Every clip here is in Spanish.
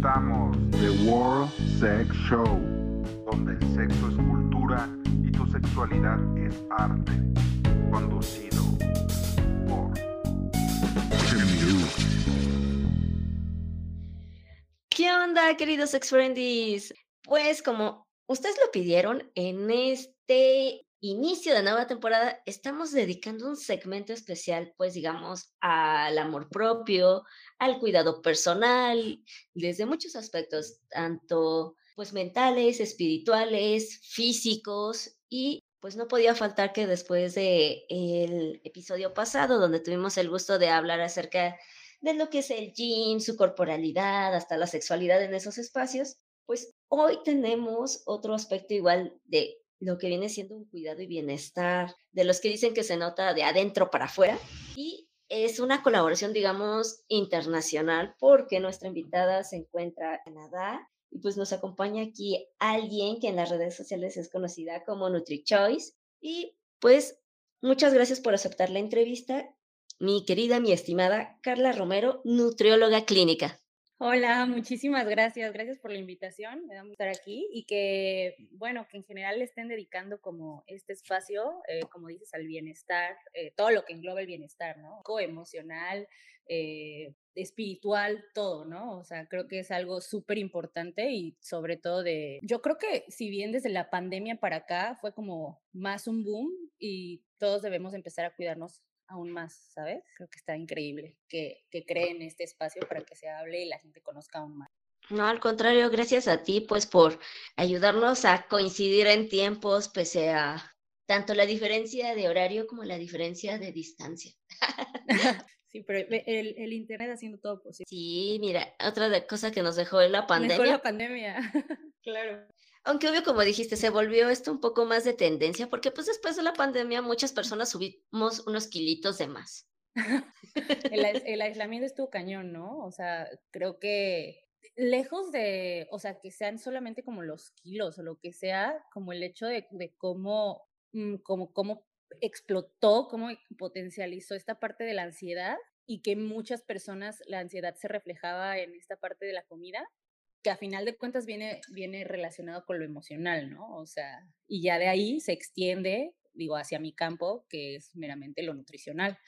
presentamos The World Sex Show, donde el sexo es cultura y tu sexualidad es arte. Conducido por. ¿Qué onda, queridos sex friendies? Pues como ustedes lo pidieron, en este inicio de nueva temporada estamos dedicando un segmento especial, pues digamos, al amor propio, al cuidado personal, desde muchos aspectos, tanto pues mentales, espirituales, físicos y pues no podía faltar que después de el episodio pasado donde tuvimos el gusto de hablar acerca de lo que es el gym, su corporalidad, hasta la sexualidad en esos espacios, pues hoy tenemos otro aspecto igual de lo que viene siendo un cuidado y bienestar, de los que dicen que se nota de adentro para afuera. Y es una colaboración, digamos, internacional, porque nuestra invitada se encuentra en Canadá y pues nos acompaña aquí alguien que en las redes sociales es conocida como NutriChoice. Y pues muchas gracias por aceptar la entrevista, mi querida, mi estimada Carla Romero, nutrióloga clínica. Hola, muchísimas gracias. Gracias por la invitación. Me da mucho estar aquí y que, bueno, que en general le estén dedicando como este espacio, eh, como dices, al bienestar, eh, todo lo que engloba el bienestar, ¿no? Emocional, eh, espiritual, todo, ¿no? O sea, creo que es algo súper importante y sobre todo de, yo creo que si bien desde la pandemia para acá fue como más un boom y todos debemos empezar a cuidarnos aún más, ¿sabes? Creo que está increíble que, que creen este espacio para que se hable y la gente conozca aún más. No, al contrario, gracias a ti, pues por ayudarnos a coincidir en tiempos, pese a tanto la diferencia de horario como la diferencia de distancia. Sí, pero el, el, internet haciendo todo posible. Sí, mira, otra cosa que nos dejó la pandemia. Dejó la pandemia, claro. Aunque obvio, como dijiste, se volvió esto un poco más de tendencia, porque pues después de la pandemia muchas personas subimos unos kilitos de más. el, el, aislamiento estuvo cañón, ¿no? O sea, creo que lejos de, o sea, que sean solamente como los kilos o lo que sea, como el hecho de, de cómo, mm, cómo explotó, cómo potencializó esta parte de la ansiedad y que muchas personas la ansiedad se reflejaba en esta parte de la comida, que a final de cuentas viene, viene relacionado con lo emocional, ¿no? O sea, y ya de ahí se extiende, digo, hacia mi campo, que es meramente lo nutricional.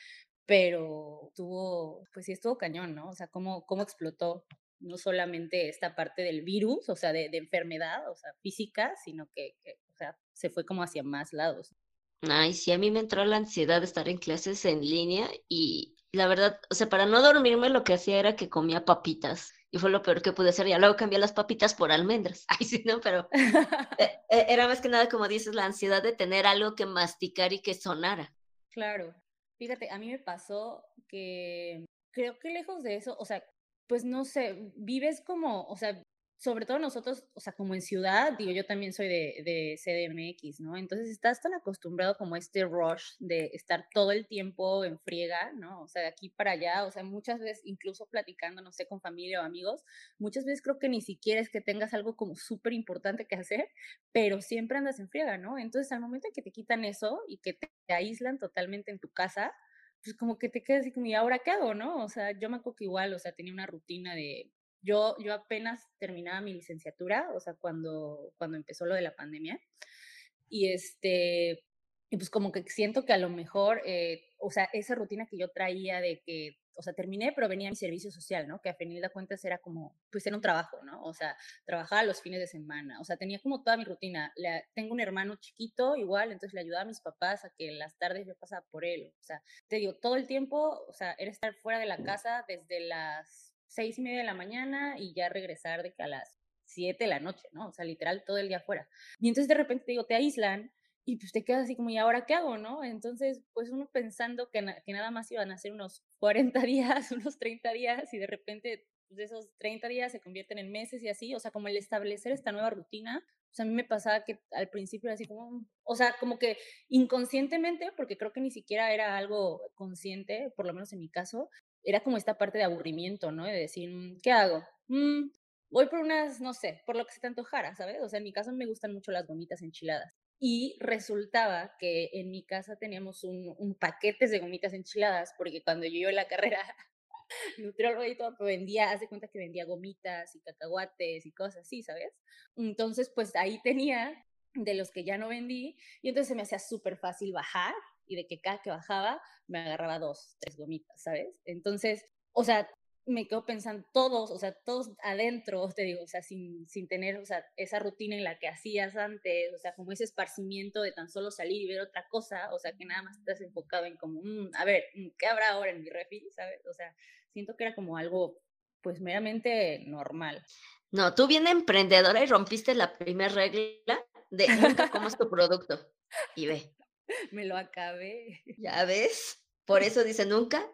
Pero tuvo, pues sí estuvo cañón, ¿no? O sea, cómo, cómo explotó no solamente esta parte del virus, o sea, de, enfermedad, o sea, física, sino que, que, o sea, se fue como hacia más lados. Ay, sí, a mí me entró la ansiedad de estar en clases en línea y la verdad, o sea, para no dormirme lo que hacía era que comía papitas y fue lo peor que pude hacer. Ya luego cambié las papitas por almendras. Ay, sí, no, pero eh, eh, era más que nada, como dices, la ansiedad de tener algo que masticar y que sonara. Claro. Fíjate, a mí me pasó que creo que lejos de eso, o sea, pues no sé, vives como, o sea, sobre todo nosotros, o sea, como en ciudad, digo, yo también soy de, de, CDMX, ¿no? Entonces estás tan acostumbrado como a este rush de estar todo el tiempo en friega, ¿no? O sea, de aquí para allá, o sea, muchas veces, incluso platicando, no sé, con familia o amigos, muchas veces creo que ni siquiera es que tengas algo como súper importante que hacer, pero siempre andas en friega, ¿no? Entonces, al momento en que te quitan eso y que te aíslan totalmente en tu casa, pues como que te quedas así como, ¿y ahora qué hago, no? O sea, yo me acuerdo que igual, o sea, tenía una rutina de yo, yo apenas terminaba mi licenciatura, o sea, cuando, cuando empezó lo de la pandemia. Y este, y pues como que siento que a lo mejor, eh, o sea, esa rutina que yo traía de que, o sea, terminé, pero venía mi servicio social, ¿no? Que a fin de cuentas era como, pues era un trabajo, ¿no? O sea, trabajaba los fines de semana, o sea, tenía como toda mi rutina. tengo un hermano chiquito igual, entonces le ayudaba a mis papás a que en las tardes yo pasaba por él, o sea, te digo, todo el tiempo, o sea, era estar fuera de la casa desde las seis y media de la mañana y ya regresar de que a las siete de la noche, ¿no? O sea, literal todo el día afuera. Y entonces de repente te digo, te aíslan y pues te quedas así como, ¿y ahora qué hago, no? Entonces, pues uno pensando que, que nada más iban a ser unos 40 días, unos 30 días y de repente pues, esos 30 días se convierten en meses y así, o sea, como el establecer esta nueva rutina, sea, a mí me pasaba que al principio era así como, o sea, como que inconscientemente, porque creo que ni siquiera era algo consciente, por lo menos en mi caso, era como esta parte de aburrimiento, ¿no? De decir, mm, ¿qué hago? Mm, voy por unas, no sé, por lo que se te antojara, ¿sabes? O sea, en mi caso me gustan mucho las gomitas enchiladas. Y resultaba que en mi casa teníamos un, un paquete de gomitas enchiladas, porque cuando yo iba a la carrera, nutriólogo y todo, pero vendía, hace cuenta que vendía gomitas y cacahuates y cosas así, ¿sabes? Entonces, pues ahí tenía de los que ya no vendí y entonces se me hacía súper fácil bajar y de que cada que bajaba me agarraba dos, tres gomitas, ¿sabes? Entonces, o sea, me quedo pensando todos, o sea, todos adentro, te digo, o sea, sin, sin tener, o sea, esa rutina en la que hacías antes, o sea, como ese esparcimiento de tan solo salir y ver otra cosa, o sea, que nada más estás enfocado en como, mm, a ver, mm, ¿qué habrá ahora en mi refri? ¿Sabes? O sea, siento que era como algo, pues, meramente normal. No, tú bien emprendedora y rompiste la primera regla de nunca comas tu producto. Y ve. Me lo acabé. Ya ves. Por eso dice nunca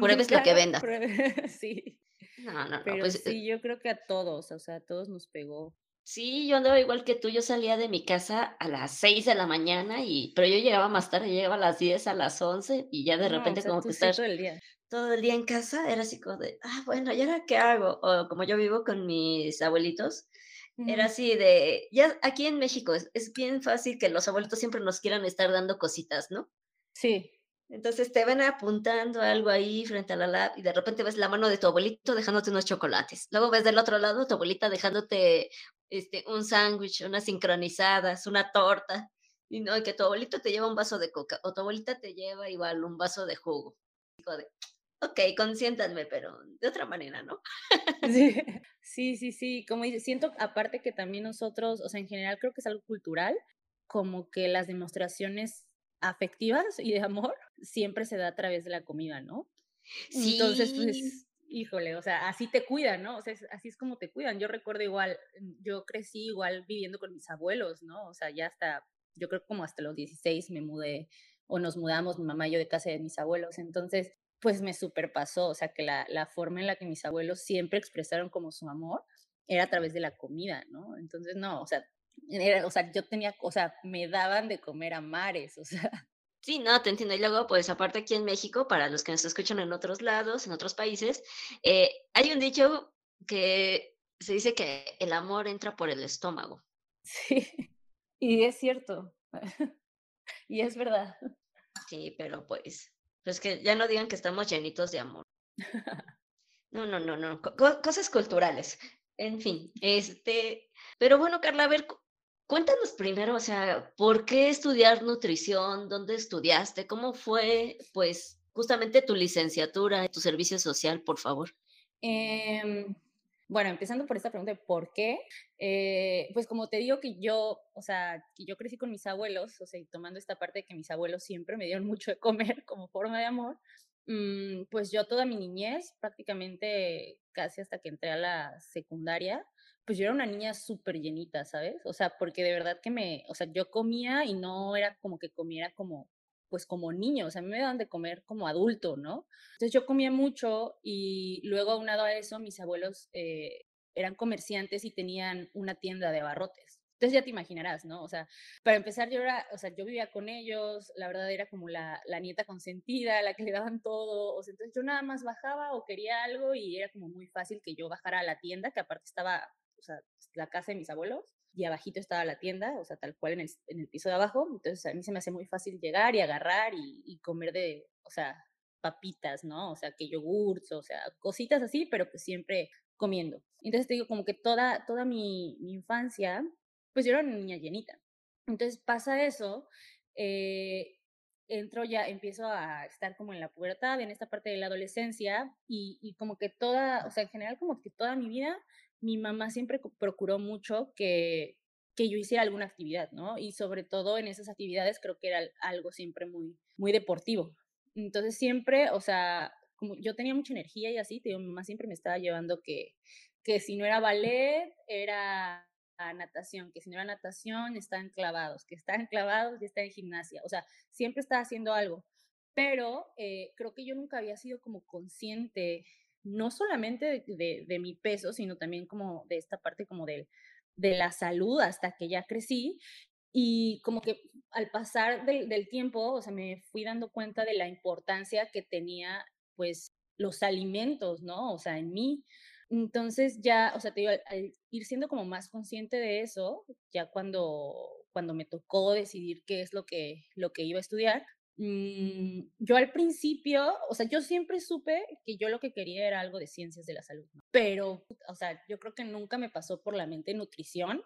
Pruebes lo que venda. sí. No, no, no. Pero pues, eh sí, yo creo que a todos, o sea, a todos nos pegó. Sí, yo andaba igual que tú, yo salía de mi casa a las 6 de la mañana, y, pero yo llegaba más tarde, llegaba a las 10, a las 11, y ya de repente como que estás todo el día. Todo el día en casa, era así como de, ah, bueno, ¿y ahora qué hago? O como yo vivo con mis abuelitos, era así de, ya aquí en México es, es bien fácil que los abuelitos siempre nos quieran estar dando cositas, ¿no? Sí. Entonces te ven apuntando algo ahí frente a la lab y de repente ves la mano de tu abuelito dejándote unos chocolates. Luego ves del otro lado tu abuelita dejándote este, un sándwich, unas sincronizadas, una torta. Y no, que tu abuelito te lleva un vaso de coca o tu abuelita te lleva igual un vaso de jugo. De, ok, consiéntanme, pero de otra manera, ¿no? Sí, sí, sí, sí. Como dice, siento aparte que también nosotros, o sea, en general creo que es algo cultural, como que las demostraciones afectivas y de amor siempre se da a través de la comida, ¿no? Sí. Entonces, pues, híjole, o sea, así te cuidan, ¿no? O sea, así es como te cuidan. Yo recuerdo igual, yo crecí igual viviendo con mis abuelos, ¿no? O sea, ya hasta, yo creo como hasta los 16 me mudé o nos mudamos mi mamá y yo de casa de mis abuelos. Entonces, pues me superpasó, o sea, que la, la forma en la que mis abuelos siempre expresaron como su amor era a través de la comida, ¿no? Entonces, no, o sea, o sea, yo tenía, o sea, me daban de comer a mares, o sea. Sí, no, te entiendo. Y luego, pues aparte aquí en México, para los que nos escuchan en otros lados, en otros países, eh, hay un dicho que se dice que el amor entra por el estómago. Sí, y es cierto. y es verdad. Sí, pero pues, pues que ya no digan que estamos llenitos de amor. No, no, no, no. cosas culturales. En fin, este, pero bueno, Carla, a ver, Cuéntanos primero, o sea, ¿por qué estudiar nutrición? ¿Dónde estudiaste? ¿Cómo fue, pues, justamente tu licenciatura, tu servicio social, por favor? Em, bueno, empezando por esta pregunta de por qué, eh, pues como te digo que yo, o sea, que yo crecí con mis abuelos, o sea, tomando esta parte de que mis abuelos siempre me dieron mucho de comer como forma de amor, mm, pues yo toda mi niñez, prácticamente casi hasta que entré a la secundaria, pues yo era una niña súper llenita, ¿sabes? O sea, porque de verdad que me, o sea, yo comía y no era como que comiera como, pues como niño, o sea, a mí me daban de comer como adulto, ¿no? Entonces yo comía mucho y luego aunado a eso, mis abuelos eh, eran comerciantes y tenían una tienda de abarrotes. Entonces ya te imaginarás, ¿no? O sea, para empezar yo era, o sea, yo vivía con ellos, la verdad era como la, la nieta consentida, la que le daban todo, o sea, entonces yo nada más bajaba o quería algo y era como muy fácil que yo bajara a la tienda, que aparte estaba o sea, la casa de mis abuelos y abajito estaba la tienda, o sea, tal cual en el, en el piso de abajo. Entonces a mí se me hace muy fácil llegar y agarrar y, comer de, o sea, papitas, ¿no? O sea, que yogurts, o sea, cositas así, pero pues siempre comiendo. Entonces te digo, como que toda, toda mi, mi infancia, pues yo era una niña llenita. Entonces pasa eso, eh, entro ya, empiezo a estar como en la pubertad, en esta parte de la adolescencia, y, y como que toda, o sea, en general como que toda mi vida mi mamá siempre procuró mucho que, que yo hiciera alguna actividad, ¿no? Y sobre todo en esas actividades creo que era algo siempre muy, muy deportivo. Entonces siempre, o sea, como yo tenía mucha energía y así, mi mamá siempre me estaba llevando que, que si no era ballet, era natación, que si no era natación, estaban clavados, que estaban clavados y está en gimnasia. O sea, siempre estaba haciendo algo. Pero eh, creo que yo nunca había sido como consciente no solamente de, mi peso, sino también como de esta parte como de, de la salud hasta que ya crecí. Y como que al pasar del, tiempo, o sea, me fui dando cuenta de la importancia que tenía, pues, los alimentos, ¿no? O sea, en mí. Entonces ya, o sea, te digo, al, ir siendo como más consciente de eso, ya cuando, cuando me tocó decidir qué es lo que, lo que iba a estudiar, yo al principio, o sea, yo siempre supe que yo lo que quería era algo de ciencias de la salud, pero, o sea, yo creo que nunca me pasó por la mente nutrición,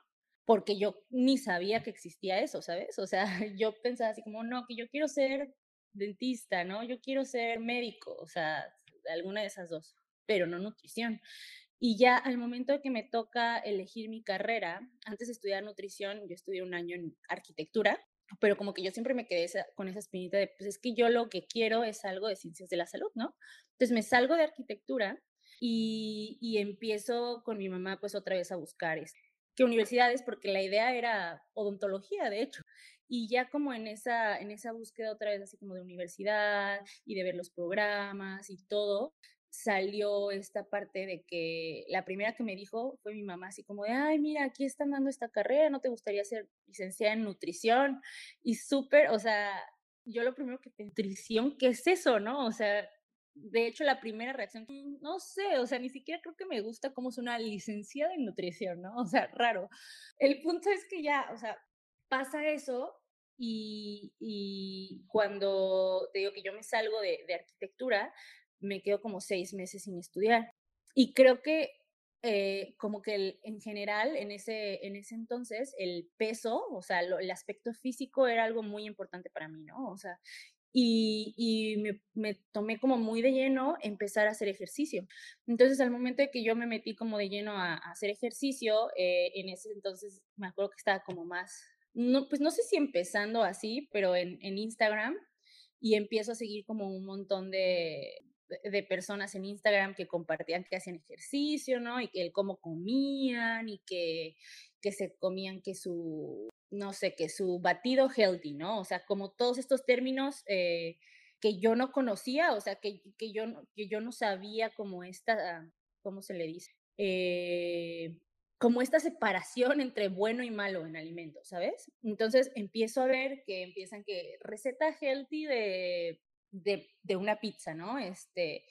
porque yo ni sabía que existía eso, ¿sabes? O sea, yo pensaba así como, no, que yo quiero ser dentista, ¿no? Yo quiero ser médico, o sea, alguna de esas dos, pero no nutrición. Y ya al momento de que me toca elegir mi carrera, antes de estudiar nutrición, yo estudié un año en arquitectura, pero como que yo siempre me quedé con esa espinita de, pues es que yo lo que quiero es algo de ciencias de la salud, ¿no? Entonces me salgo de arquitectura y, y empiezo con mi mamá pues otra vez a buscar qué universidades, porque la idea era odontología, de hecho. Y ya como en esa, en esa búsqueda otra vez así como de universidad y de ver los programas y todo, salió esta parte de que la primera que me dijo fue mi mamá, así como de, ay, mira, aquí están dando esta carrera, ¿no te gustaría ser licenciada en nutrición? Y súper, o sea, yo lo primero que nutrición, ¿qué es eso, no? O sea, de hecho, la primera reacción, mm, no sé, o sea, ni siquiera creo que me gusta cómo es una licenciada en nutrición, ¿no? O sea, raro. El punto es que ya, o sea, pasa eso y, y cuando te digo que yo me salgo de, de arquitectura, me quedo como seis meses sin estudiar. Y creo que eh, como que en general, en ese, en ese entonces, el peso, o sea, el aspecto físico era algo muy importante para mí, ¿no? O sea, y, y me, tomé como muy de lleno empezar a hacer ejercicio. Entonces, al momento de que yo me metí como de lleno a, hacer ejercicio, eh, en ese entonces me acuerdo que estaba como más, no, pues no sé si empezando así, pero en Instagram, y empiezo a seguir como un montón de, de personas en Instagram que compartían que hacían ejercicio, ¿no? Y que el cómo comían y que, que se comían que su, no sé, que su batido healthy, ¿no? O sea, como todos estos términos eh, que yo no conocía, o sea, que, que, yo, que yo no sabía como esta, ¿cómo se le dice? Eh, como esta separación entre bueno y malo en alimentos, ¿sabes? Entonces empiezo a ver que empiezan que receta healthy de de, de una pizza, ¿no? Este,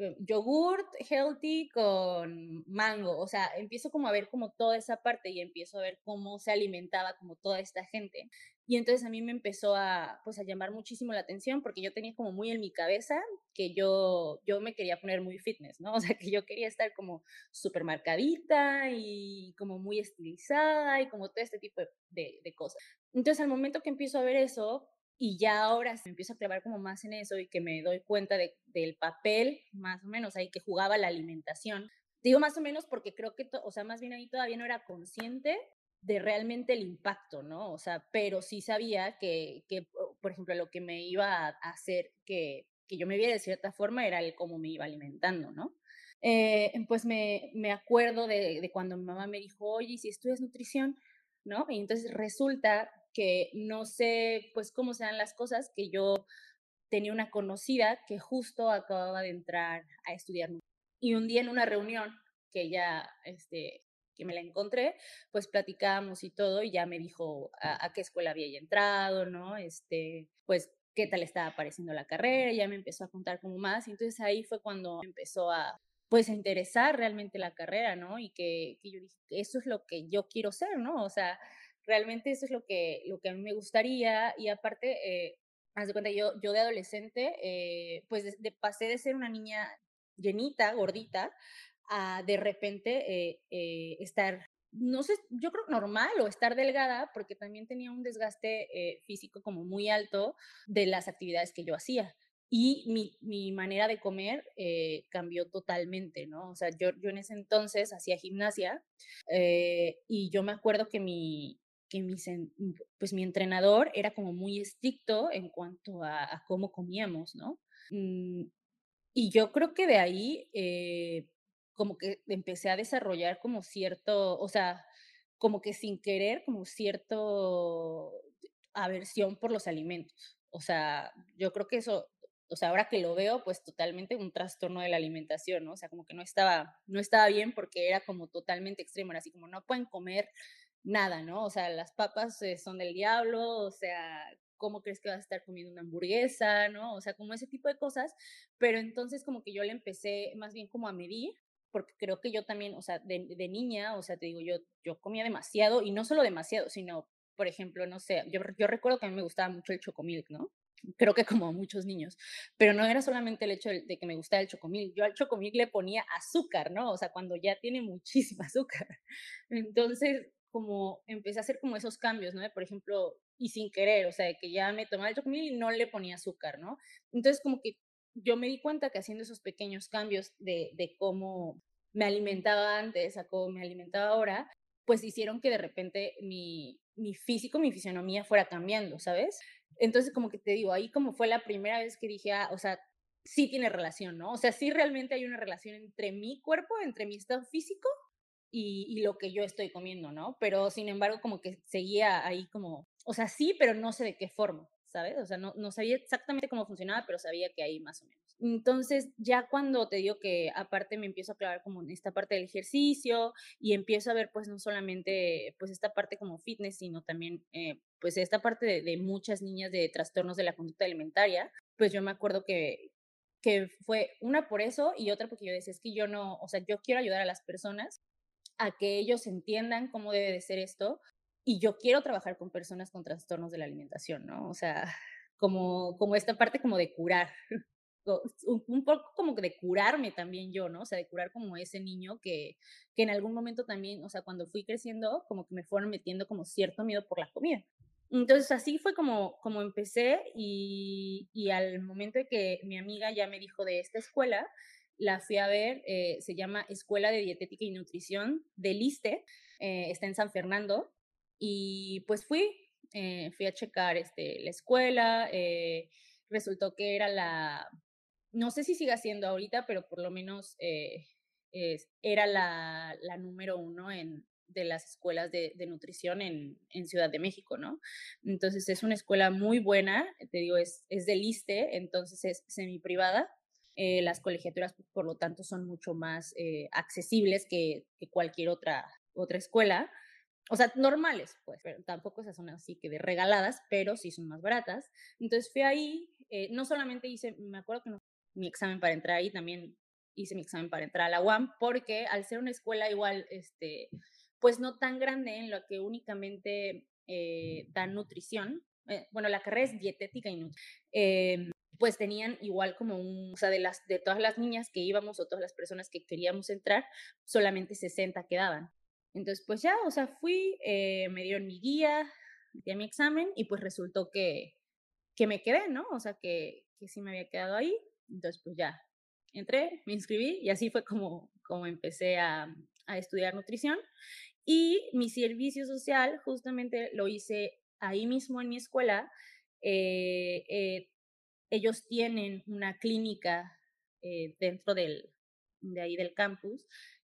eh, yogurt healthy con mango, o sea, empiezo como a ver como toda esa parte y empiezo a ver cómo se alimentaba como toda esta gente. Y entonces a mí me empezó a, pues, a llamar muchísimo la atención porque yo tenía como muy en mi cabeza que yo, yo me quería poner muy fitness, ¿no? O sea, que yo quería estar como súper marcadita y como muy estilizada y como todo este tipo de, de cosas. Entonces al momento que empiezo a ver eso, y ya ahora me empiezo a clavar como más en eso y que me doy cuenta de, del papel, más o menos, ahí que jugaba la alimentación. Digo más o menos porque creo que, o sea, más bien ahí todavía no era consciente de realmente el impacto, ¿no? O sea, pero sí sabía que, que por ejemplo, lo que me iba a hacer que, que yo me viera de cierta forma era el cómo me iba alimentando, ¿no? Eh, pues me, me acuerdo de, de, cuando mi mamá me dijo, oye, si estudias nutrición, ¿no? Y entonces resulta que no sé pues cómo sean las cosas, que yo tenía una conocida que justo acababa de entrar a estudiar. Y un día en una reunión que ya, este, que me la encontré, pues platicábamos y todo, y ya me dijo a, qué escuela había entrado, ¿no? Este, pues qué tal estaba apareciendo la carrera, ya me empezó a contar como más, y entonces ahí fue cuando empezó a, pues a interesar realmente la carrera, ¿no? Y que, que yo dije, eso es lo que yo quiero ser, ¿no? O sea, realmente eso es lo que, lo que a mí me gustaría y aparte, eh, haz de cuenta, yo, yo de adolescente, eh, pues de, pasé de ser una niña llenita, gordita, a de repente eh, eh, estar, no sé, yo creo normal o estar delgada, porque también tenía un desgaste físico como muy alto de las actividades que yo hacía. Y mi, mi manera de comer cambió totalmente, ¿no? O sea, yo, yo en ese entonces hacía gimnasia y yo me acuerdo que mi, que mi, pues mi entrenador era como muy estricto en cuanto a, cómo comíamos, ¿no? Mm, y yo creo que de ahí eh, como que empecé a desarrollar como cierto, o sea, como que sin querer, como cierto aversión por los alimentos. O sea, yo creo que eso, o sea, ahora que lo veo, pues totalmente un trastorno de la alimentación, ¿no? O sea, como que no estaba, no estaba bien porque era como totalmente extremo, era así como no pueden comer nada, ¿no? O sea, las papas eh, son del diablo, o sea, ¿cómo crees que vas a estar comiendo una hamburguesa, ¿no? O sea, como ese tipo de cosas, pero entonces como que yo le empecé más bien como a medir, porque creo que yo también, o sea, de, niña, o sea, te digo, yo, yo comía demasiado, y no solo demasiado, sino, por ejemplo, no sé, yo, yo recuerdo que a mí me gustaba mucho el chocomilk, ¿no? creo que como a muchos niños, pero no era solamente el hecho de, que me gustaba el chocomil, yo al chocomil le ponía azúcar, ¿no? O sea, cuando ya tiene muchísima azúcar. Entonces, como empecé a hacer como esos cambios, ¿no? Por ejemplo, y sin querer, o sea, que ya me tomaba el chocomil y no le ponía azúcar, ¿no? Entonces, como que yo me di cuenta que haciendo esos pequeños cambios de, de cómo me alimentaba antes a cómo me alimentaba ahora, pues hicieron que de repente mi, mi físico, mi fisionomía fuera cambiando, ¿sabes? Entonces, como que te digo, ahí como fue la primera vez que dije, ah, o sea, sí tiene relación, ¿no? O sea, sí realmente hay una relación entre mi cuerpo, entre mi estado físico y, y, lo que yo estoy comiendo, ¿no? Pero sin embargo, como que seguía ahí como, o sea, sí, pero no sé de qué forma, ¿sabes? O sea, no, no sabía exactamente cómo funcionaba, pero sabía que ahí más o menos. Entonces, ya cuando te digo que aparte me empiezo a clavar como en esta parte del ejercicio y empiezo a ver pues no solamente pues esta parte como fitness, sino también eh, pues esta parte de, de, muchas niñas de trastornos de la conducta alimentaria, pues yo me acuerdo que, que fue una por eso y otra porque yo decía, es que yo no, o sea, yo quiero ayudar a las personas a que ellos entiendan cómo debe de ser esto y yo quiero trabajar con personas con trastornos de la alimentación, ¿no? O sea, como, como esta parte como de curar, un, poco como de curarme también yo, ¿no? O sea, de curar como ese niño que, que en algún momento también, o sea, cuando fui creciendo, como que me fueron metiendo como cierto miedo por la comida. Entonces así fue como, como empecé y, y al momento de que mi amiga ya me dijo de esta escuela, la fui a ver, eh, se llama Escuela de Dietética y Nutrición de Liste, eh, está en San Fernando, y pues fui, eh, fui a checar este, la escuela, resultó que era la, no sé si siga siendo ahorita, pero por lo menos era la, número uno en, de las escuelas de, nutrición en, en, Ciudad de México, ¿no? Entonces es una escuela muy buena, te digo, es, es de liste, entonces es semi privada eh, las colegiaturas, por lo tanto, son mucho más eh, accesibles que, que, cualquier otra, otra escuela. O sea, normales, pues, pero tampoco esas son así que de regaladas, pero sí son más baratas. Entonces fui ahí, eh, no solamente hice, me acuerdo que no, mi examen para entrar ahí, también hice mi examen para entrar a la UAM, porque al ser una escuela igual, este, pues no tan grande en lo que únicamente eh, dan nutrición, bueno, la carrera es dietética y nutrición pues tenían igual como un, o sea, de, las, de todas las niñas que íbamos o todas las personas que queríamos entrar, solamente 60 quedaban. Entonces, pues ya, o sea, fui, eh, me dieron mi guía, di mi examen y pues resultó que, que me quedé, ¿no? O sea, que, que sí me había quedado ahí. Entonces, pues ya, entré, me inscribí y así fue como, como empecé a, a estudiar nutrición. Y mi servicio social justamente lo hice ahí mismo en mi escuela. Eh, eh, ellos tienen una clínica eh, dentro del, de ahí del campus,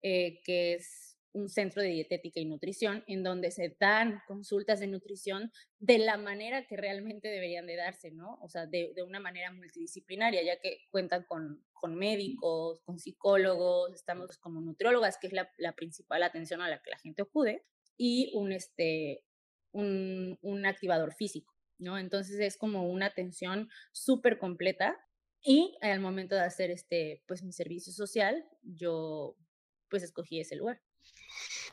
eh, que es un centro de dietética y nutrición, en donde se dan consultas de nutrición de la manera que realmente deberían de darse, ¿no? O sea, de, una manera multidisciplinaria, ya que cuentan con, con, médicos, con psicólogos, estamos como nutriólogas, que es la, la, principal atención a la que la gente acude, y un, este, un, un activador físico. ¿No? Entonces es como una atención súper completa y al momento de hacer este, pues mi servicio social, yo pues escogí ese lugar.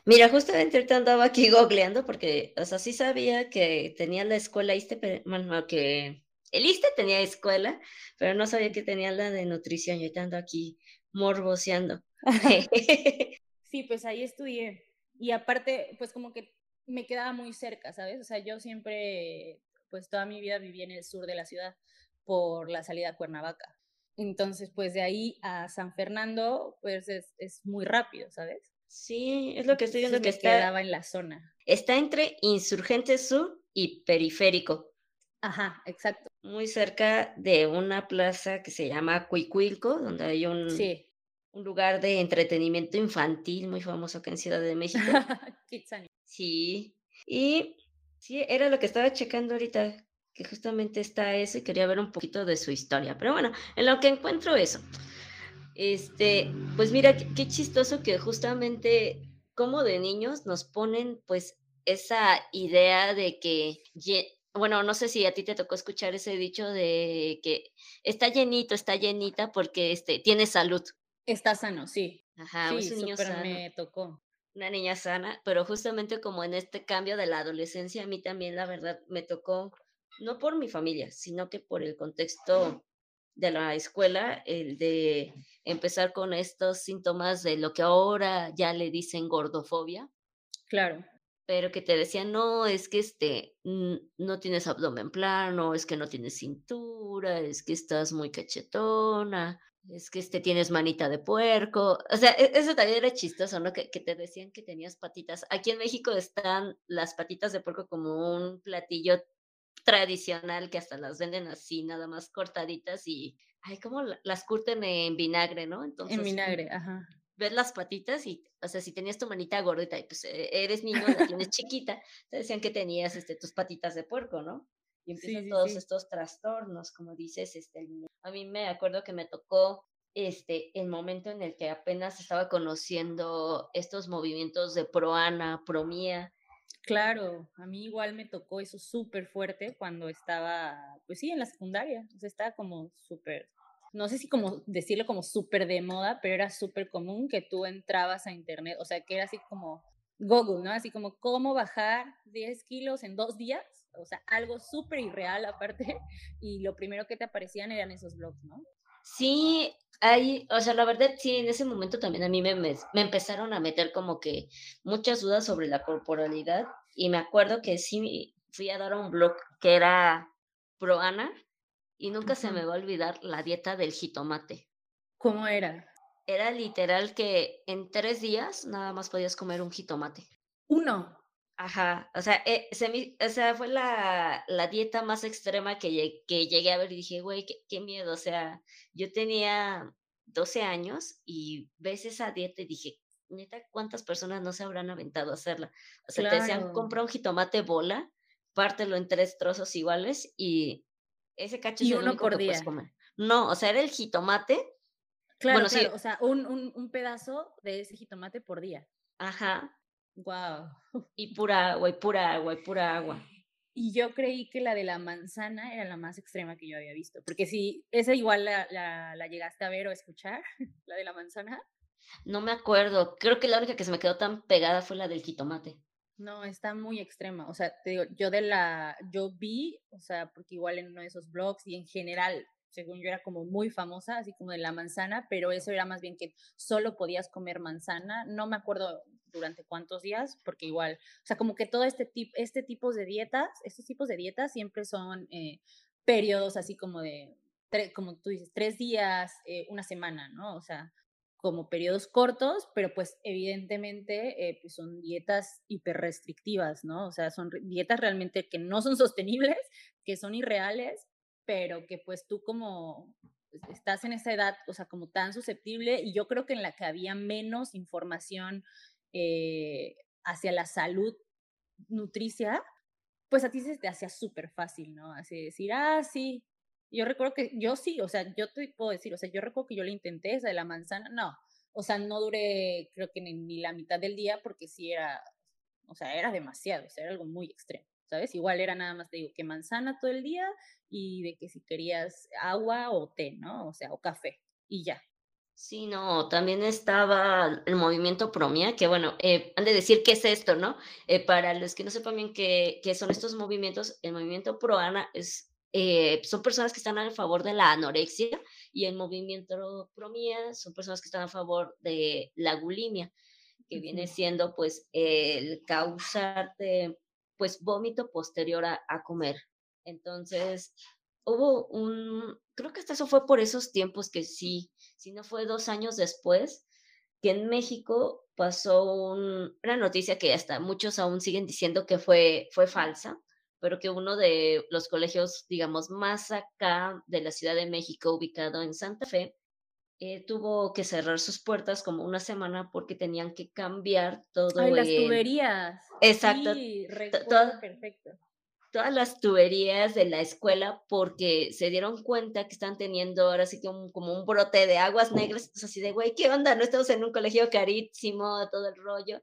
Mira, justamente ahorita andaba aquí googleando porque, o sea, sí sabía que tenía la escuela ISTE, pero, bueno, que el ISTE tenía escuela, pero no sabía que tenía la de nutrición. Yo ando aquí morboseando. sí, pues ahí estudié. Y aparte, pues como que me quedaba muy cerca, ¿sabes? O sea, yo siempre pues toda mi vida viví en el sur de la ciudad por la salida a Cuernavaca. Entonces, pues de ahí a San Fernando, pues es, es muy rápido, ¿sabes? Sí, es lo que estoy viendo que está. Quedaba en la zona. Está entre Insurgente Sur y Periférico. Ajá, exacto. Muy cerca de una plaza que se llama Cuicuilco, donde hay un, sí. un lugar de entretenimiento infantil muy famoso acá en Ciudad de México. sí. Y Sí, era lo que estaba checando ahorita, que justamente está eso y quería ver un poquito de su historia. Pero bueno, en lo que encuentro eso. Este, pues mira, qué, chistoso que justamente como de niños nos ponen pues esa idea de que, bueno, no sé si a ti te tocó escuchar ese dicho de que está llenito, está llenita porque este, tiene salud. Está sano, sí. Ajá, sí, es un niño sano. me tocó una niña sana, pero justamente como en este cambio de la adolescencia, a mí también la verdad me tocó no por mi familia, sino que por el contexto de la escuela, el de empezar con estos síntomas de lo que ahora ya le dicen gordofobia. Claro. Pero que te decían, no, es que este, no tienes abdomen plano, es que no tienes cintura, es que estás muy cachetona, es que este tienes manita de puerco. O sea, e, eso también era chistoso, ¿no? Que, que, te decían que tenías patitas. Aquí en México están las patitas de puerco como un platillo tradicional que hasta las venden así, nada más cortaditas y, ay, como las curten en vinagre, ¿no? Entonces, en vinagre, ajá. Ves las patitas y, o sea, si tenías tu manita gordita y pues e, eres niño, la tienes chiquita, te decían que tenías este, tus patitas de puerco, ¿no? Y empiezan todos estos trastornos, como dices, este, a mí me acuerdo que me tocó este, el momento en el que apenas estaba conociendo estos movimientos de proana, promía, Claro, a mí igual me tocó eso súper fuerte cuando estaba, pues sí, en la secundaria. O sea, estaba como súper, no sé si como decirlo como súper de moda, pero era súper común que tú entrabas a internet, o sea, que era así como Google, ¿no? Así como cómo bajar 10 kilos en dos días, o sea, algo súper irreal aparte, y lo primero que te aparecían eran esos blogs, ¿no? Sí, hay, o sea, la verdad sí, en ese momento también a mí me, me, empezaron a meter como que muchas dudas sobre la corporalidad y me acuerdo que sí fui a dar un blog que era Proana y nunca se me va a olvidar la dieta del jitomate. ¿Cómo era? Era literal que en tres días nada más podías comer un jitomate. Uno. Ajá, o sea, eh, se o sea fue la, la, dieta más extrema que, que llegué a ver y dije, güey, qué, qué, miedo, o sea, yo tenía 12 años y ves esa dieta y dije, neta, ¿cuántas personas no se habrán aventado a hacerla? O sea, te decían, compra un jitomate bola, pártelo en tres trozos iguales y ese cacho es uno por día. comer. No, o sea, era el jitomate. Claro, bueno, claro, o sea, un, un, un pedazo de ese jitomate por día. Ajá, Wow. Y pura agua, y pura agua, y pura agua. Y yo creí que la de la manzana era la más extrema que yo había visto, porque si esa igual la, la, la llegaste a ver o escuchar, la de la manzana. No me acuerdo, creo que la única que se me quedó tan pegada fue la del jitomate. No, está muy extrema. O sea, te digo, yo de la, yo vi, o sea, porque igual en uno de esos blogs y en general según yo era como muy famosa, así como de la manzana, pero eso era más bien que solo podías comer manzana, no me acuerdo durante cuántos días, porque igual, o sea, como que todo este, tipo este tipo de dietas, estos tipos de dietas siempre son eh, periodos así como de, como tú dices, tres días, eh, una semana, ¿no? O sea, como periodos cortos, pero pues evidentemente eh, pues son dietas hiperrestrictivas, ¿no? O sea, son dietas realmente que no son sostenibles, que son irreales pero que pues tú como pues, estás en esa edad, o sea, como tan susceptible, y yo creo que en la que había menos información eh, hacia la salud nutricia, pues a ti se te hacía súper fácil, ¿no? Así decir, ah, sí, yo recuerdo que yo sí, o sea, yo te puedo decir, o sea, yo recuerdo que yo le intenté esa de la manzana, no, o sea, no duré, creo que ni, la mitad del día porque sí era, o sea, era demasiado, o sea, era algo muy extremo. ¿sabes? Igual era nada más, te digo, que manzana todo el día y de que si querías agua o té, ¿no? O sea, o café y ya. Sí, no, también estaba el movimiento Promia, que bueno, eh, han de decir qué es esto, ¿no? Eh, para los que no sepan bien qué, qué, son estos movimientos, el movimiento Proana es, eh, son personas que están a favor de la anorexia y el movimiento Promia son personas que están a favor de la bulimia, que viene siendo pues el causarte pues vómito posterior a, comer. Entonces, hubo un, creo que hasta eso fue por esos tiempos que sí, si no fue dos años después, que en México pasó una noticia que hasta muchos aún siguen diciendo que fue, fue falsa, pero que uno de los colegios, digamos, más acá de la Ciudad de México, ubicado en Santa Fe, eh, tuvo que cerrar sus puertas como una semana porque tenían que cambiar todo. Ay, las tuberías. Exacto. Sí, perfecto. Todas las tuberías de la escuela porque se dieron cuenta que están teniendo ahora sí que como un brote de aguas negras. Así de, güey, ¿qué onda? No estamos en un colegio carísimo, todo el rollo.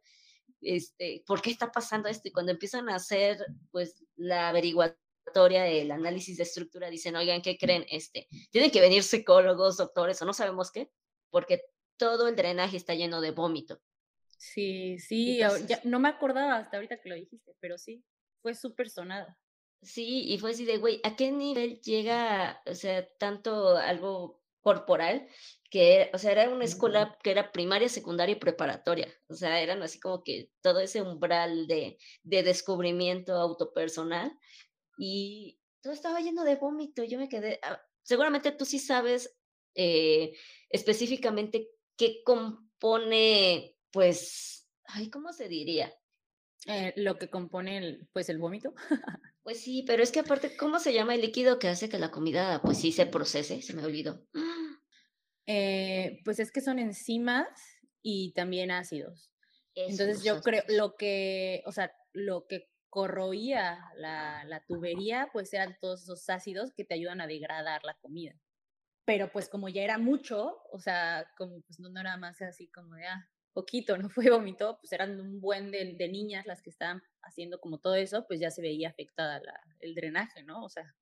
Este, ¿Por qué está pasando esto? Y cuando empiezan a hacer pues la averiguación el análisis de estructura, dicen, oigan, ¿qué creen? Este, tienen que venir psicólogos, doctores o no sabemos qué, porque todo el drenaje está lleno de vómito. Sí, sí, no me acordaba hasta ahorita que lo dijiste, pero sí, fue súper sonada. Sí, y fue así de, güey, ¿a qué nivel llega, o sea, tanto algo corporal? Que, o sea, era una escuela que era primaria, secundaria y preparatoria. O sea, eran así como que todo ese umbral de, de descubrimiento autopersonal y todo estaba lleno de vómito. Yo me quedé, ah, seguramente tú sí sabes eh, específicamente qué compone, pues, ay, ¿cómo se diría? Eh, lo que compone el, pues el vómito. Pues sí, pero es que aparte, ¿cómo se llama el líquido que hace que la comida, pues sí, se procese? Se me olvidó. Eh, pues es que son enzimas y también ácidos. Entonces yo creo, lo que, o sea, lo que corroía la, la, tubería, pues eran todos esos ácidos que te ayudan a degradar la comida. Pero pues como ya era mucho, o sea, como pues no, no era más así como de, ah, poquito, no fue vómito, pues eran un buen de, de, niñas las que estaban haciendo como todo eso, pues ya se veía afectada la, el drenaje, ¿no? O sea.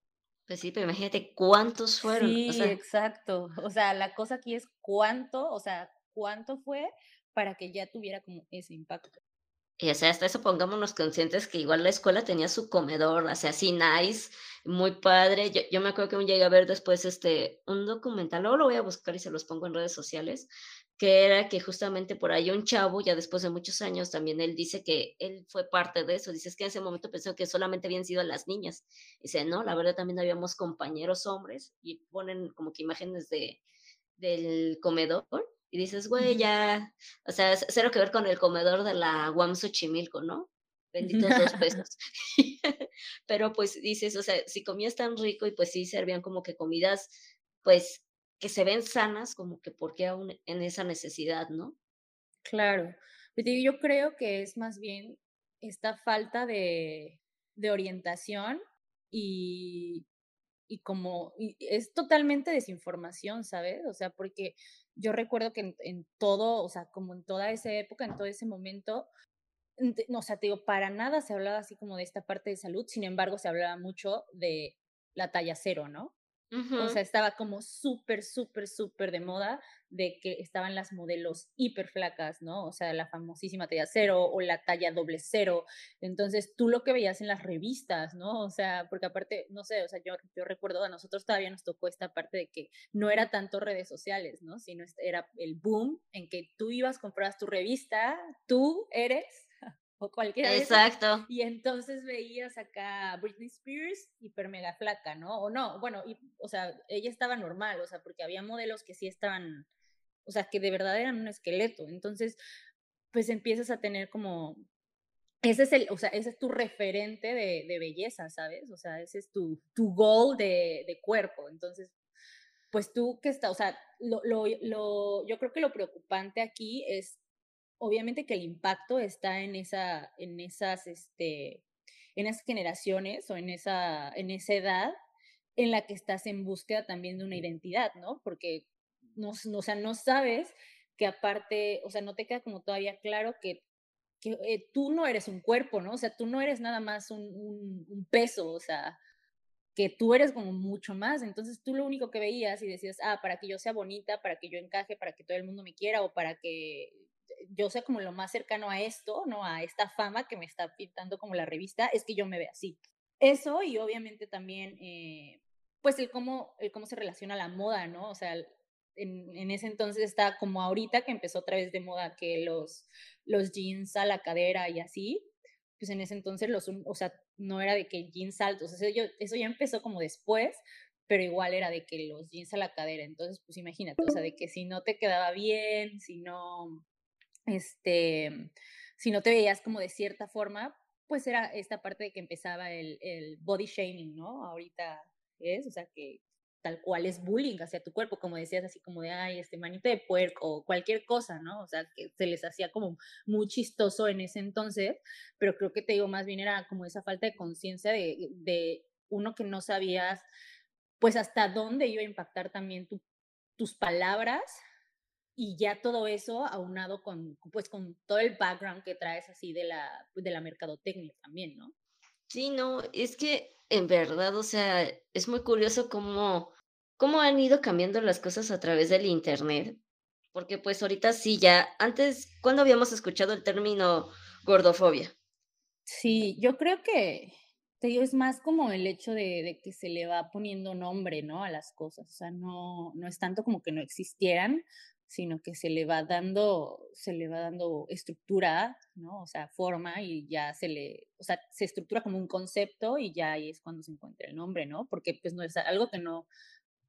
Pues sí, pero imagínate cuántos fueron. Sí, exacto. O sea, la cosa aquí es cuánto, o sea, cuánto fue para que ya tuviera como ese impacto. Y o sea, hasta eso pongámonos conscientes que igual la escuela tenía su comedor, o sea, así nice, muy padre. Yo, yo me acuerdo que un llegué a ver después este, un documental, luego lo voy a buscar y se los pongo en redes sociales, que era que justamente por ahí un chavo, ya después de muchos años, también él dice que él fue parte de eso. Dice, es que en ese momento pensó que solamente habían sido las niñas. Dice, no, la verdad también habíamos compañeros hombres y ponen como que imágenes de, del comedor y dices, güey, ya, o sea, cero que ver con el comedor de la Guam Xochimilco, ¿no? Benditos dos pesos. Pero pues dices, o sea, si comías tan rico y pues sí servían como que comidas, pues que se ven sanas, como que porque aún en esa necesidad, ¿no? Claro. Pues, yo creo que es más bien esta falta de, de orientación y, y como y es totalmente desinformación, ¿sabes? O sea, porque yo recuerdo que en, todo, o sea, como en toda esa época, en todo ese momento, no, o sea, te digo, para nada se hablaba así como de esta parte de salud, sin embargo, se hablaba mucho de la talla cero, ¿no? O sea, estaba como súper, súper, súper de moda de que estaban las modelos hiper flacas, ¿no? O sea, la famosísima talla cero o la talla doble cero. Entonces, tú lo que veías en las revistas, ¿no? O sea, porque aparte, no sé, o sea, yo, yo recuerdo, a nosotros todavía nos tocó esta parte de que no era tanto redes sociales, ¿no? Sino era el boom en que tú ibas, comprabas tu revista, tú eres o cualquiera Exacto. y entonces veías acá Britney Spears hiper mega flaca, ¿no? O no, bueno, y, o sea, ella estaba normal, o sea, porque había modelos que sí estaban, o sea, que de verdad eran un esqueleto. Entonces, pues empiezas a tener como, ese es el, o sea, ese es tu referente de, de belleza, ¿sabes? O sea, ese es tu, tu goal de, de cuerpo. Entonces, pues tú que está, o sea, lo, lo, lo, yo creo que lo preocupante aquí es obviamente que el impacto está en, esa, en, esas, este, en esas generaciones o en esa, en esa edad en la que estás en búsqueda también de una identidad, ¿no? Porque no, o sea, no sabes que aparte, o sea, no te queda como todavía claro que, que eh, tú no eres un cuerpo, ¿no? O sea, tú no eres nada más un, un, un, peso, o sea, que tú eres como mucho más. Entonces tú lo único que veías y decías, ah, para que yo sea bonita, para que yo encaje, para que todo el mundo me quiera o para que yo sé como lo más cercano a esto, ¿no? A esta fama que me está pintando como la revista, es que yo me vea así. Eso y obviamente también, eh, pues el cómo, el cómo se relaciona la moda, ¿no? O sea, en, en, ese entonces está como ahorita que empezó otra vez de moda que los, los jeans a la cadera y así, pues en ese entonces los, o sea, no era de que jeans altos, o sea, yo, eso ya empezó como después, pero igual era de que los jeans a la cadera, entonces pues imagínate, o sea, de que si no te quedaba bien, si no, este, si no te veías como de cierta forma, pues era esta parte de que empezaba el, body shaming, ¿no? Ahorita es, o sea, que tal cual es bullying hacia tu cuerpo, como decías, así como de, ay, este manito de puerco, o cualquier cosa, ¿no? O sea, que se les hacía como muy chistoso en ese entonces, pero creo que te digo, más bien era como esa falta de conciencia de, de, uno que no sabías, pues hasta dónde iba a impactar también tu, tus palabras y ya todo eso aunado con, pues, con todo el background que traes así de la, de la mercadotecnia también, ¿no? Sí, no, es que en verdad, o sea, es muy curioso cómo, cómo han ido cambiando las cosas a través del Internet, porque pues ahorita sí, ya, antes, ¿cuándo habíamos escuchado el término gordofobia? Sí, yo creo que, Te digo, es más como el hecho de, de, que se le va poniendo nombre, ¿no? A las cosas. O sea, no, no es tanto como que no existieran, sino que se le va dando, se le va dando estructura, ¿no? O sea, forma y ya se le, o sea, se estructura como un concepto y ya ahí es cuando se encuentra el nombre, ¿no? Porque pues no es algo que no, o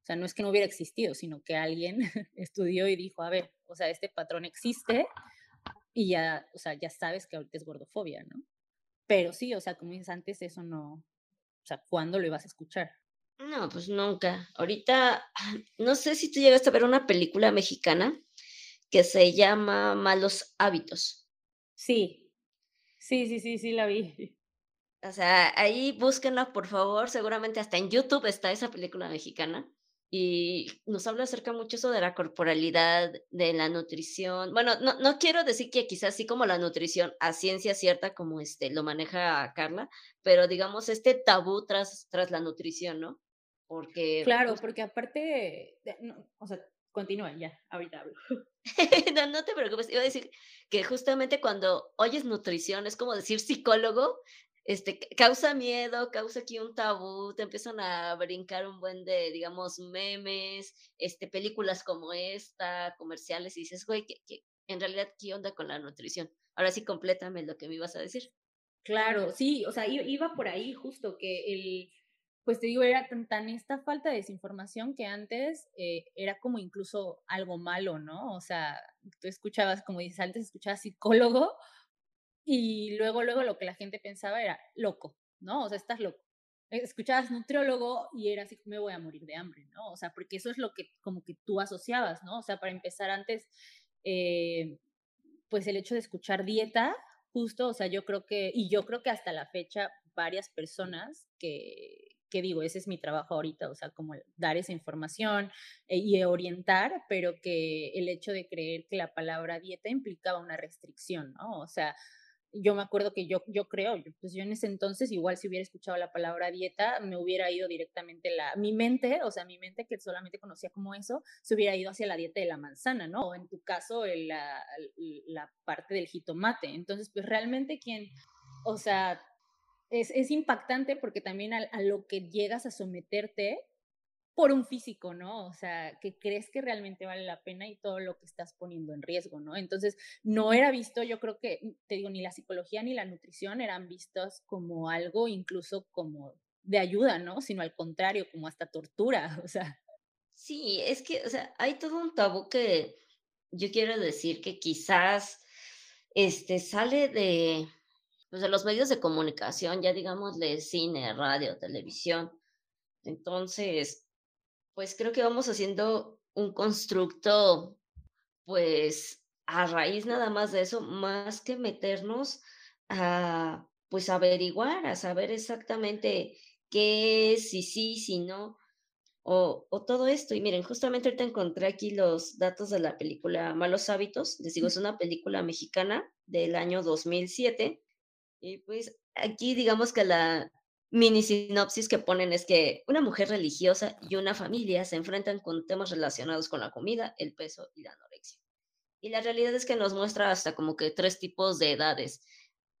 sea, no es que no hubiera existido, sino que alguien estudió y dijo, a ver, o sea, este patrón existe y ya, o sea, ya sabes que ahorita es gordofobia, ¿no? Pero sí, o sea, como dices antes, eso no, o sea, ¿cuándo lo ibas a escuchar? No, pues nunca. Ahorita, no sé si tú llegaste a ver una película mexicana que se llama Malos Hábitos. Sí, sí, sí, sí, sí, la vi. O sea, ahí búsquenla, por favor. Seguramente hasta en YouTube está esa película mexicana y nos habla acerca mucho eso de la corporalidad, de la nutrición. Bueno, no, no quiero decir que quizás sí como la nutrición a ciencia cierta como este lo maneja Carla, pero digamos este tabú tras, tras la nutrición, ¿no? Porque... Claro, pues porque aparte, o sea, continúa ya, ahorita hablo. no, no te preocupes, iba a decir que justamente cuando oyes nutrición es como decir psicólogo este, causa miedo, causa aquí un tabú, te empiezan a brincar un buen de, digamos, memes, este, películas como esta, comerciales, y dices, güey, que, en realidad, ¿qué onda con la nutrición? Ahora sí, complétame lo que me ibas a decir. Claro, sí, o sea, iba por ahí justo que el, pues te digo, era tan, tan esta falta de desinformación que antes eh, era como incluso algo malo, ¿no? O sea, tú escuchabas, como dices, antes escuchabas psicólogo, y luego, luego lo que la gente pensaba era loco, ¿no? O sea, estás loco. Escuchabas nutriólogo y era así, me voy a morir de hambre, ¿no? O sea, porque eso es lo que como que tú asociabas, ¿no? O sea, para empezar antes, eh, pues el hecho de escuchar dieta, justo, o sea, yo creo que, y yo creo que hasta la fecha, varias personas que, que digo, ese es mi trabajo ahorita, o sea, como dar esa información eh, y orientar, pero que el hecho de creer que la palabra dieta implicaba una restricción, ¿no? O sea, yo me acuerdo que yo, yo creo, pues yo en ese entonces, igual si hubiera escuchado la palabra dieta, me hubiera ido directamente la, mi mente, o sea, mi mente que solamente conocía como eso, se hubiera ido hacia la dieta de la manzana, ¿no? O en tu caso, la, la parte del jitomate. Entonces, pues realmente quien, o sea, es, es impactante porque también a, lo que llegas a someterte por un físico, ¿no? O sea, que crees que realmente vale la pena y todo lo que estás poniendo en riesgo, ¿no? Entonces, no era visto, yo creo que, te digo, ni la psicología ni la nutrición eran vistos como algo incluso como de ayuda, ¿no? Sino al contrario, como hasta tortura, o sea. Sí, es que, o sea, hay todo un tabú que yo quiero decir que quizás este sale de, pues, de los medios de comunicación, ya digamos de cine, radio, televisión. Entonces, pues creo que vamos haciendo un constructo, pues a raíz nada más de eso, más que meternos a, pues averiguar, a saber exactamente qué es, si sí, si no, o, o, todo esto. Y miren, justamente ahorita encontré aquí los datos de la película Malos Hábitos. Les digo, es una película mexicana del año 2007. Y pues aquí digamos que la, mini sinopsis que ponen es que una mujer religiosa y una familia se enfrentan con temas relacionados con la comida, el peso y la anorexia. Y la realidad es que nos muestra hasta como que tres tipos de edades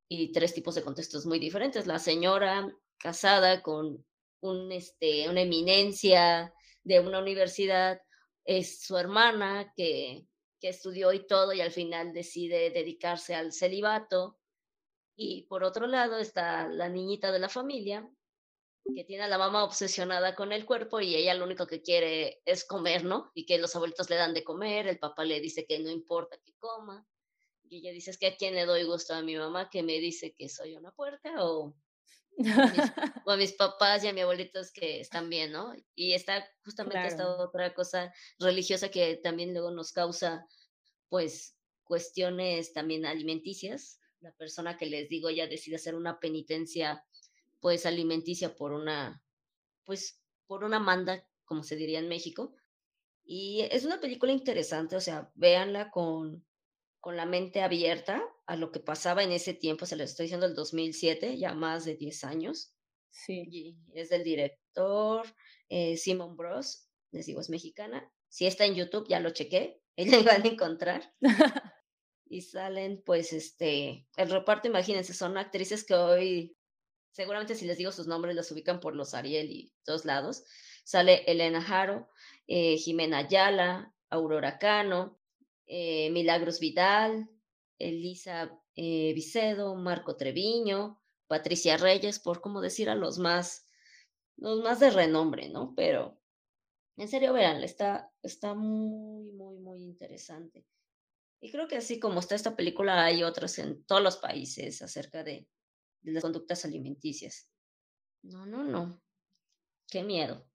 y tres tipos de contextos muy diferentes. La señora casada con un, este, una eminencia de una universidad, es su hermana que, que estudió y todo y al final decide dedicarse al celibato y por otro lado está la niñita de la familia, que tiene a la mamá obsesionada con el cuerpo y ella lo único que quiere es comer, ¿no? Y que los abuelitos le dan de comer, el papá le dice que no importa que coma. Y ella dice, es que a quién le doy gusto a mi mamá que me dice que soy una puerca o, o a mis papás y a mi abuelitos que están bien, ¿no? Y está justamente esta otra cosa religiosa que también luego nos causa, pues, cuestiones también alimenticias, la persona que les digo ya decide hacer una penitencia pues alimenticia por una pues por una manda como se diría en México. Y es una película interesante o sea véanla con con la mente abierta a lo que pasaba en ese tiempo se lo estoy diciendo el 2007 ya más de 10 años. Sí. Y es del director eh, Simon Bros les digo es mexicana. Si está en YouTube ya lo chequé ella iba a encontrar y salen pues este, el reparto, imagínense, son actrices que hoy seguramente si les digo sus nombres los ubican por los Ariel y todos lados. Sale Elena Jaro, eh, Jimena Ayala, Aurora Cano, eh, Milagros Vidal, Elisa eh, Vicedo, Marco Treviño, Patricia Reyes, por como decir a los más, los más de renombre, ¿no? Pero en serio, vean, está, está muy, muy, muy interesante. Y creo que así como está esta película, hay otras en todos los países acerca de, de las conductas alimenticias. No, no, no. Qué miedo.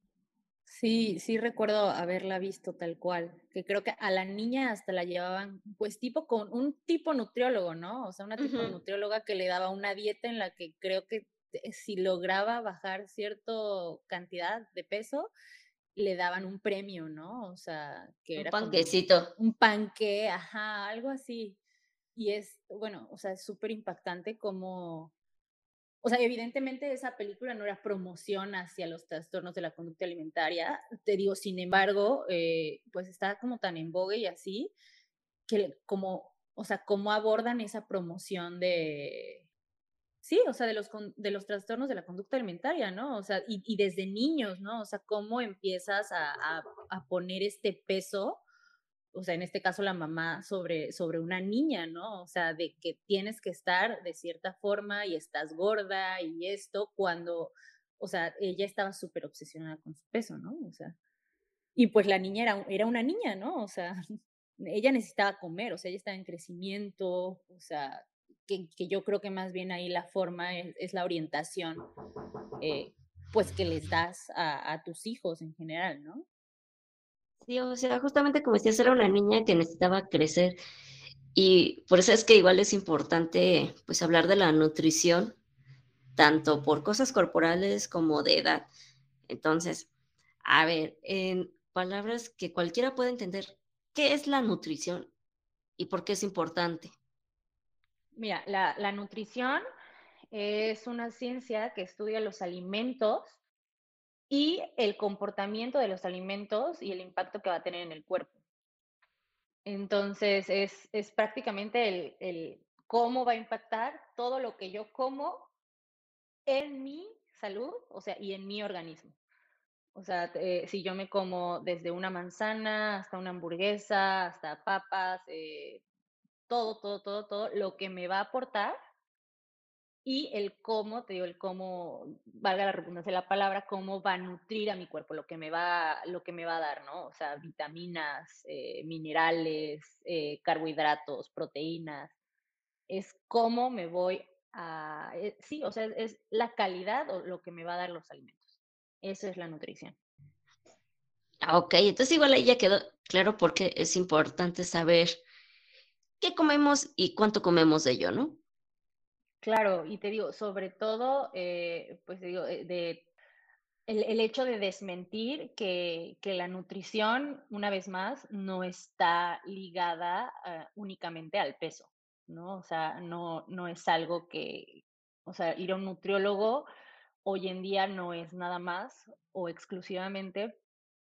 Sí, sí recuerdo haberla visto tal cual, que creo que a la niña hasta la llevaban, pues tipo con un tipo nutriólogo, ¿no? O sea, una tipo nutrióloga que le daba una dieta en la que creo que si lograba bajar cierta cantidad de peso, le daban un premio, ¿no? O sea, que un era panquecito. un panque, ajá, algo así. Y es, bueno, o sea, es súper impactante como o sea, evidentemente esa película no era promoción hacia los trastornos de la conducta alimentaria, te digo, sin embargo, eh, pues está como tan en vogue y así, que como, o sea, cómo abordan esa promoción de, sí, o sea, de los, de los trastornos de la conducta alimentaria, ¿no? O sea, y, desde niños, ¿no? O sea, cómo empiezas a, a poner este peso o sea, en este caso la mamá sobre, sobre una niña, ¿no? O sea, de que tienes que estar de cierta forma y estás gorda y esto cuando, o sea, ella estaba súper obsesionada con su peso, ¿no? O sea, y pues la niña era, era una niña, ¿no? O sea, ella necesitaba comer, o sea, ella estaba en crecimiento, o sea, que, yo creo que más bien ahí la forma es, la orientación, eh, pues que les das a, a tus hijos en general, ¿no? Sí, o sea, justamente como decías, era una niña que necesitaba crecer y por eso es que igual es importante pues hablar de la nutrición, tanto por cosas corporales como de edad. Entonces, a ver, en palabras que cualquiera puede entender, ¿qué es la nutrición y por qué es importante? Mira, la, nutrición es una ciencia que estudia los alimentos y el comportamiento de los alimentos y el impacto que va a tener en el cuerpo. Entonces, es, es prácticamente el, el, cómo va a impactar todo lo que yo como en mi salud, o sea, y en mi organismo. O sea, eh, si yo me como desde una manzana hasta una hamburguesa, hasta papas, eh, todo, todo, todo, todo, lo que me va a aportar y el cómo, te digo, el cómo, valga la redundancia de la palabra, cómo va a nutrir a mi cuerpo, lo que me va, lo que me va a dar, ¿no? O sea, vitaminas, eh, minerales, eh, carbohidratos, proteínas, es cómo me voy a, eh, sí, o sea, es, la calidad o lo que me va a dar los alimentos. Eso es la nutrición. Ok, entonces igual ahí ya quedó claro porque es importante saber qué comemos y cuánto comemos de ello, ¿no? Claro, y te digo, sobre todo, eh, pues digo, eh, el, hecho de desmentir que, la nutrición, una vez más, no está ligada ah, únicamente al peso, ¿no? O sea, no, no es algo que, o sea, ir a un nutriólogo hoy en día no es nada más o exclusivamente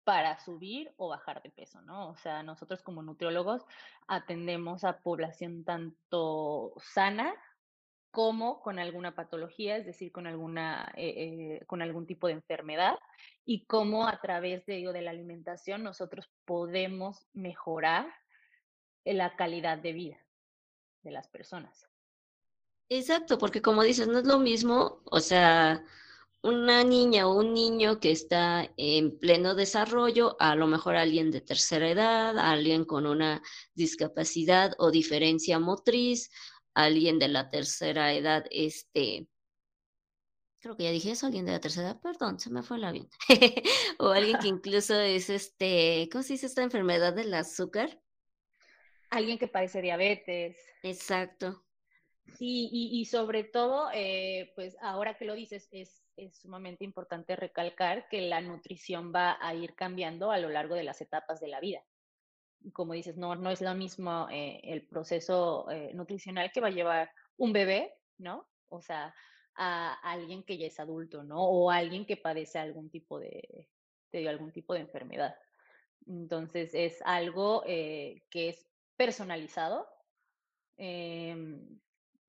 para subir o bajar de peso, ¿no? O sea, nosotros como nutriólogos atendemos a población tanto sana como con alguna patología, es decir, con, alguna, eh, eh, con algún tipo de enfermedad, y cómo a través de, de la alimentación nosotros podemos mejorar la calidad de vida de las personas. Exacto, porque como dices, no es lo mismo, o sea, una niña o un niño que está en pleno desarrollo, a lo mejor alguien de tercera edad, alguien con una discapacidad o diferencia motriz, alguien de la tercera edad, este, creo que ya dije eso, alguien de la tercera edad, perdón, se me fue el avión, o alguien que incluso es, este, ¿cómo se dice esta enfermedad del azúcar? Alguien que padece diabetes. Exacto. Sí, y, sobre todo, eh, pues ahora que lo dices, es, es sumamente importante recalcar que la nutrición va a ir cambiando a lo largo de las etapas de la vida como dices, no, no es lo mismo eh, el proceso eh, nutricional que va a llevar un bebé, ¿no? O sea, a alguien que ya es adulto, ¿no? O alguien que padece algún tipo de, algún tipo de enfermedad. Entonces, es algo eh, que es personalizado, em,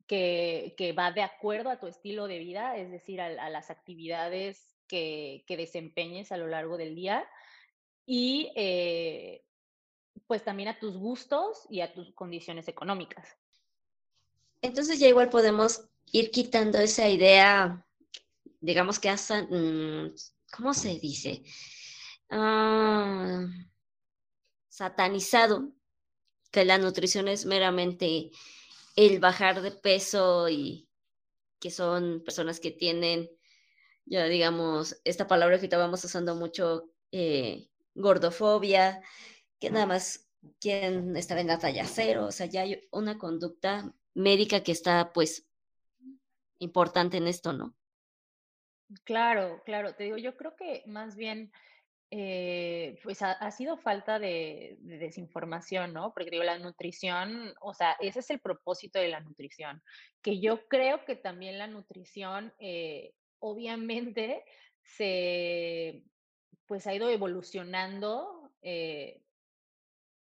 que, va de acuerdo a tu estilo de vida, es decir, a, las actividades que, que, desempeñes a lo largo del día y eh, pues también a tus gustos y a tus condiciones económicas. Entonces ya igual podemos ir quitando esa idea, digamos que hasta, mm, ¿cómo se dice? Ah, satanizado, que la nutrición es meramente el bajar de peso y que son personas que tienen, ya digamos, esta palabra que estábamos usando mucho, eh, gordofobia, que nada más quieren estar en la talla cero, o sea, ya hay una conducta médica que está pues importante en esto, ¿no? Claro, claro, te digo, yo creo que más bien eh, pues ha, sido falta de, desinformación, ¿no? Porque digo, la nutrición, o sea, ese es el propósito de la nutrición, que yo creo que también la nutrición, eh, obviamente, se, pues ha ido evolucionando eh,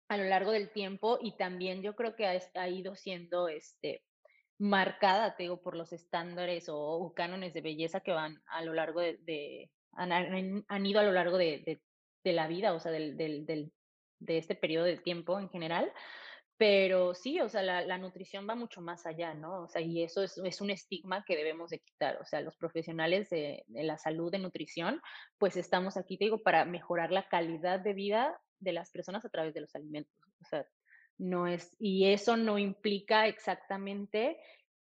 a lo largo del tiempo y también yo creo que ha, ido siendo, este, marcada, te digo, por los estándares o, cánones de belleza que van a lo largo de, han, ido a lo largo de, la vida, o sea, del, de este periodo de tiempo en general. Pero sí, o sea, la, nutrición va mucho más allá, ¿no? O sea, y eso es, es un estigma que debemos de quitar. O sea, los profesionales de, la salud, de nutrición, pues estamos aquí, te digo, para mejorar la calidad de vida de las personas a través de los alimentos. O sea, no es, y eso no implica exactamente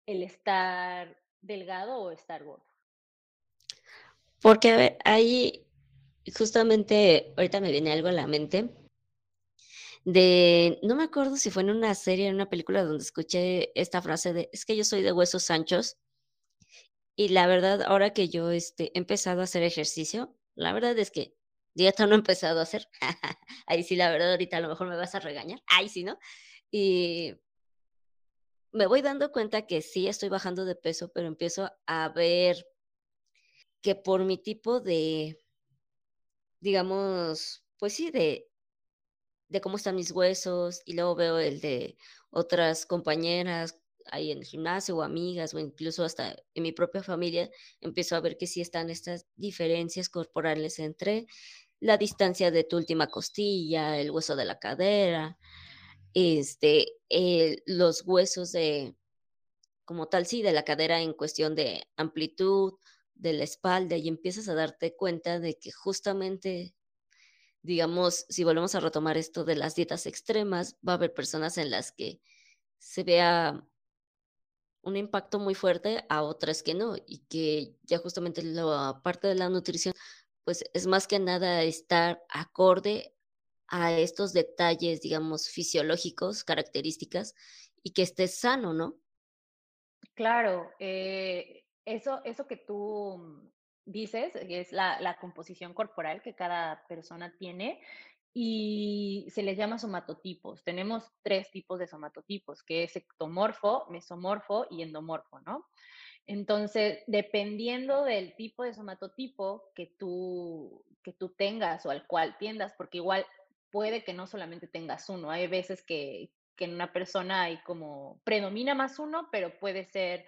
el estar delgado o estar gordo. Porque, a ver, ahí justamente ahorita me viene algo a la mente de, no me acuerdo si fue en una serie, en una película donde escuché esta frase de, es que yo soy de huesos anchos. Y la verdad, ahora que yo este, he empezado a hacer ejercicio, la verdad es que dieta no he empezado a hacer. Ahí sí, la verdad, ahorita a lo mejor me vas a regañar. Ahí sí, ¿no? Y me voy dando cuenta que sí estoy bajando de peso, pero empiezo a ver que por mi tipo de, digamos, pues sí, de, de cómo están mis huesos y luego veo el de otras compañeras ahí en el gimnasio o amigas o incluso hasta en mi propia familia, empiezo a ver que sí están estas diferencias corporales entre la distancia de tu última costilla, el hueso de la cadera, este, los huesos de, como tal, sí, de la cadera en cuestión de amplitud, de la espalda, y empiezas a darte cuenta de que justamente, digamos, si volvemos a retomar esto de las dietas extremas, va a haber personas en las que se vea un impacto muy fuerte, a otras que no, y que ya justamente la parte de la nutrición, pues es más que nada estar acorde a estos detalles, digamos, fisiológicos, características, y que estés sano, ¿no? Claro, eh, eso, eso que tú dices es la, composición corporal que cada persona tiene y se les llama somatotipos. Tenemos tres tipos de somatotipos, que es ectomorfo, mesomorfo y endomorfo, ¿no? Entonces, dependiendo del tipo de somatotipo que tú, que tú tengas o al cual tiendas, porque igual puede que no solamente tengas uno. Hay veces que, en una persona hay como, predomina más uno, pero puede ser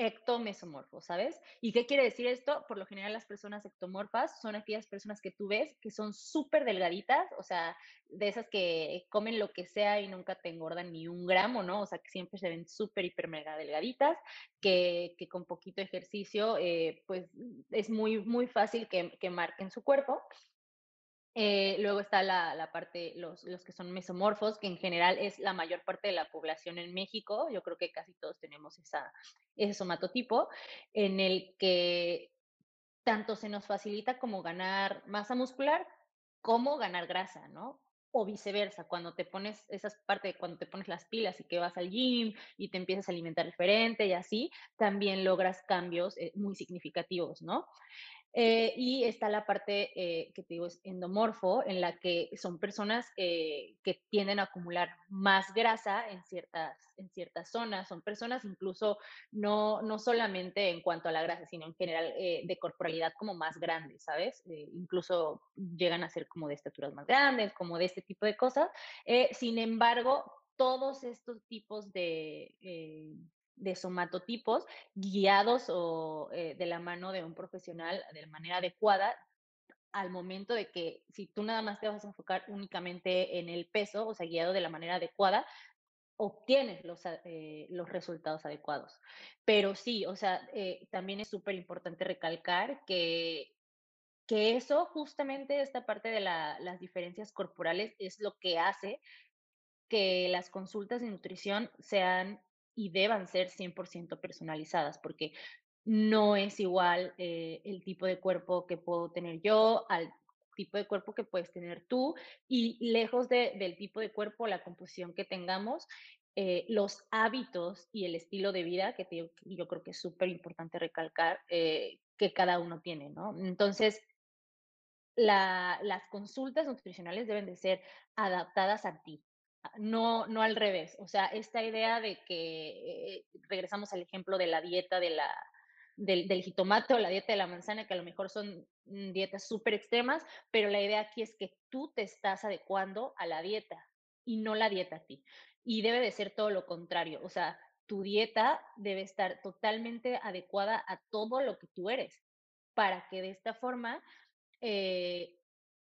ectomesomorfo, ¿sabes? ¿Y qué quiere decir esto? Por lo general las personas ectomorfas son aquellas personas que tú ves que son súper delgaditas, o sea, de esas que comen lo que sea y nunca te engordan ni un gramo, ¿no? O sea, que siempre se ven súper, hiper, mega delgaditas, que, con poquito ejercicio, eh, pues es muy, muy fácil que, que marquen su cuerpo. Eh, luego está la, parte, los, los, que son mesomorfos, que en general es la mayor parte de la población en México. Yo creo que casi todos tenemos esa, ese somatotipo, en el que tanto se nos facilita como ganar masa muscular como ganar grasa, ¿no? O viceversa, cuando te pones, esa parte cuando te pones las pilas y que vas al gym y te empiezas a alimentar diferente y así, también logras cambios eh, muy significativos, ¿no? Eh, y está la parte eh, que te digo es endomorfo, en la que son personas eh, que tienden a acumular más grasa en ciertas, en ciertas zonas. Son personas incluso no, no solamente en cuanto a la grasa, sino en general de corporalidad como más grandes, ¿sabes? incluso llegan a ser como de estaturas más grandes, como de este tipo de cosas. sin embargo, todos estos tipos de de somatotipos guiados o eh, de la mano de un profesional de manera adecuada al momento de que si tú nada más te vas a enfocar únicamente en el peso, o sea, guiado de la manera adecuada, obtienes los, eh, los resultados adecuados. Pero sí, o sea, eh, también es súper importante recalcar que, que eso, justamente esta parte de las diferencias corporales, es lo que hace que las consultas de nutrición sean y deban ser 100% personalizadas, porque no es igual eh, el tipo de cuerpo que puedo tener yo al tipo de cuerpo que puedes tener tú y lejos del tipo de cuerpo, la composición que tengamos, eh, los hábitos y el estilo de vida, que yo creo que es súper importante recalcar, eh, que cada uno tiene, ¿no? Entonces, las consultas nutricionales deben de ser adaptadas a ti, no, no al revés. O sea, esta idea de que regresamos al ejemplo de la dieta de la, del, del, jitomate o la dieta de la manzana, que a lo mejor son mm, dietas súper extremas, pero la idea aquí es que tú te estás adecuando a la dieta y no la dieta a ti. Y debe de ser todo lo contrario, o sea, tu dieta debe estar totalmente adecuada a todo lo que tú eres, para que de esta forma eh,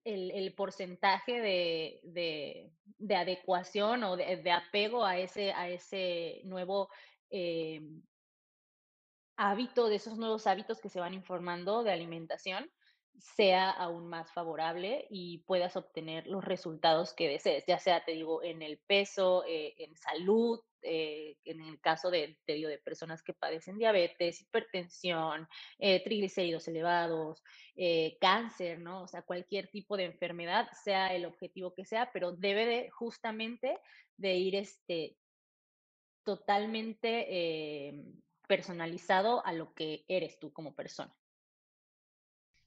el, porcentaje de, de, de, adecuación o de, de, apego a ese, a ese nuevo eh, hábito, de esos nuevos hábitos que se van informando de alimentación, sea aún más favorable y puedas obtener los resultados que desees, ya sea, te digo, en el peso, eh, en salud, eh, en el caso de, te de personas que padecen diabetes, hipertensión, eh, triglicéridos elevados, eh, cáncer, ¿no? O sea, cualquier tipo de enfermedad, sea el objetivo que sea, pero debe de justamente de ir este, totalmente em, personalizado a lo que eres tú como persona.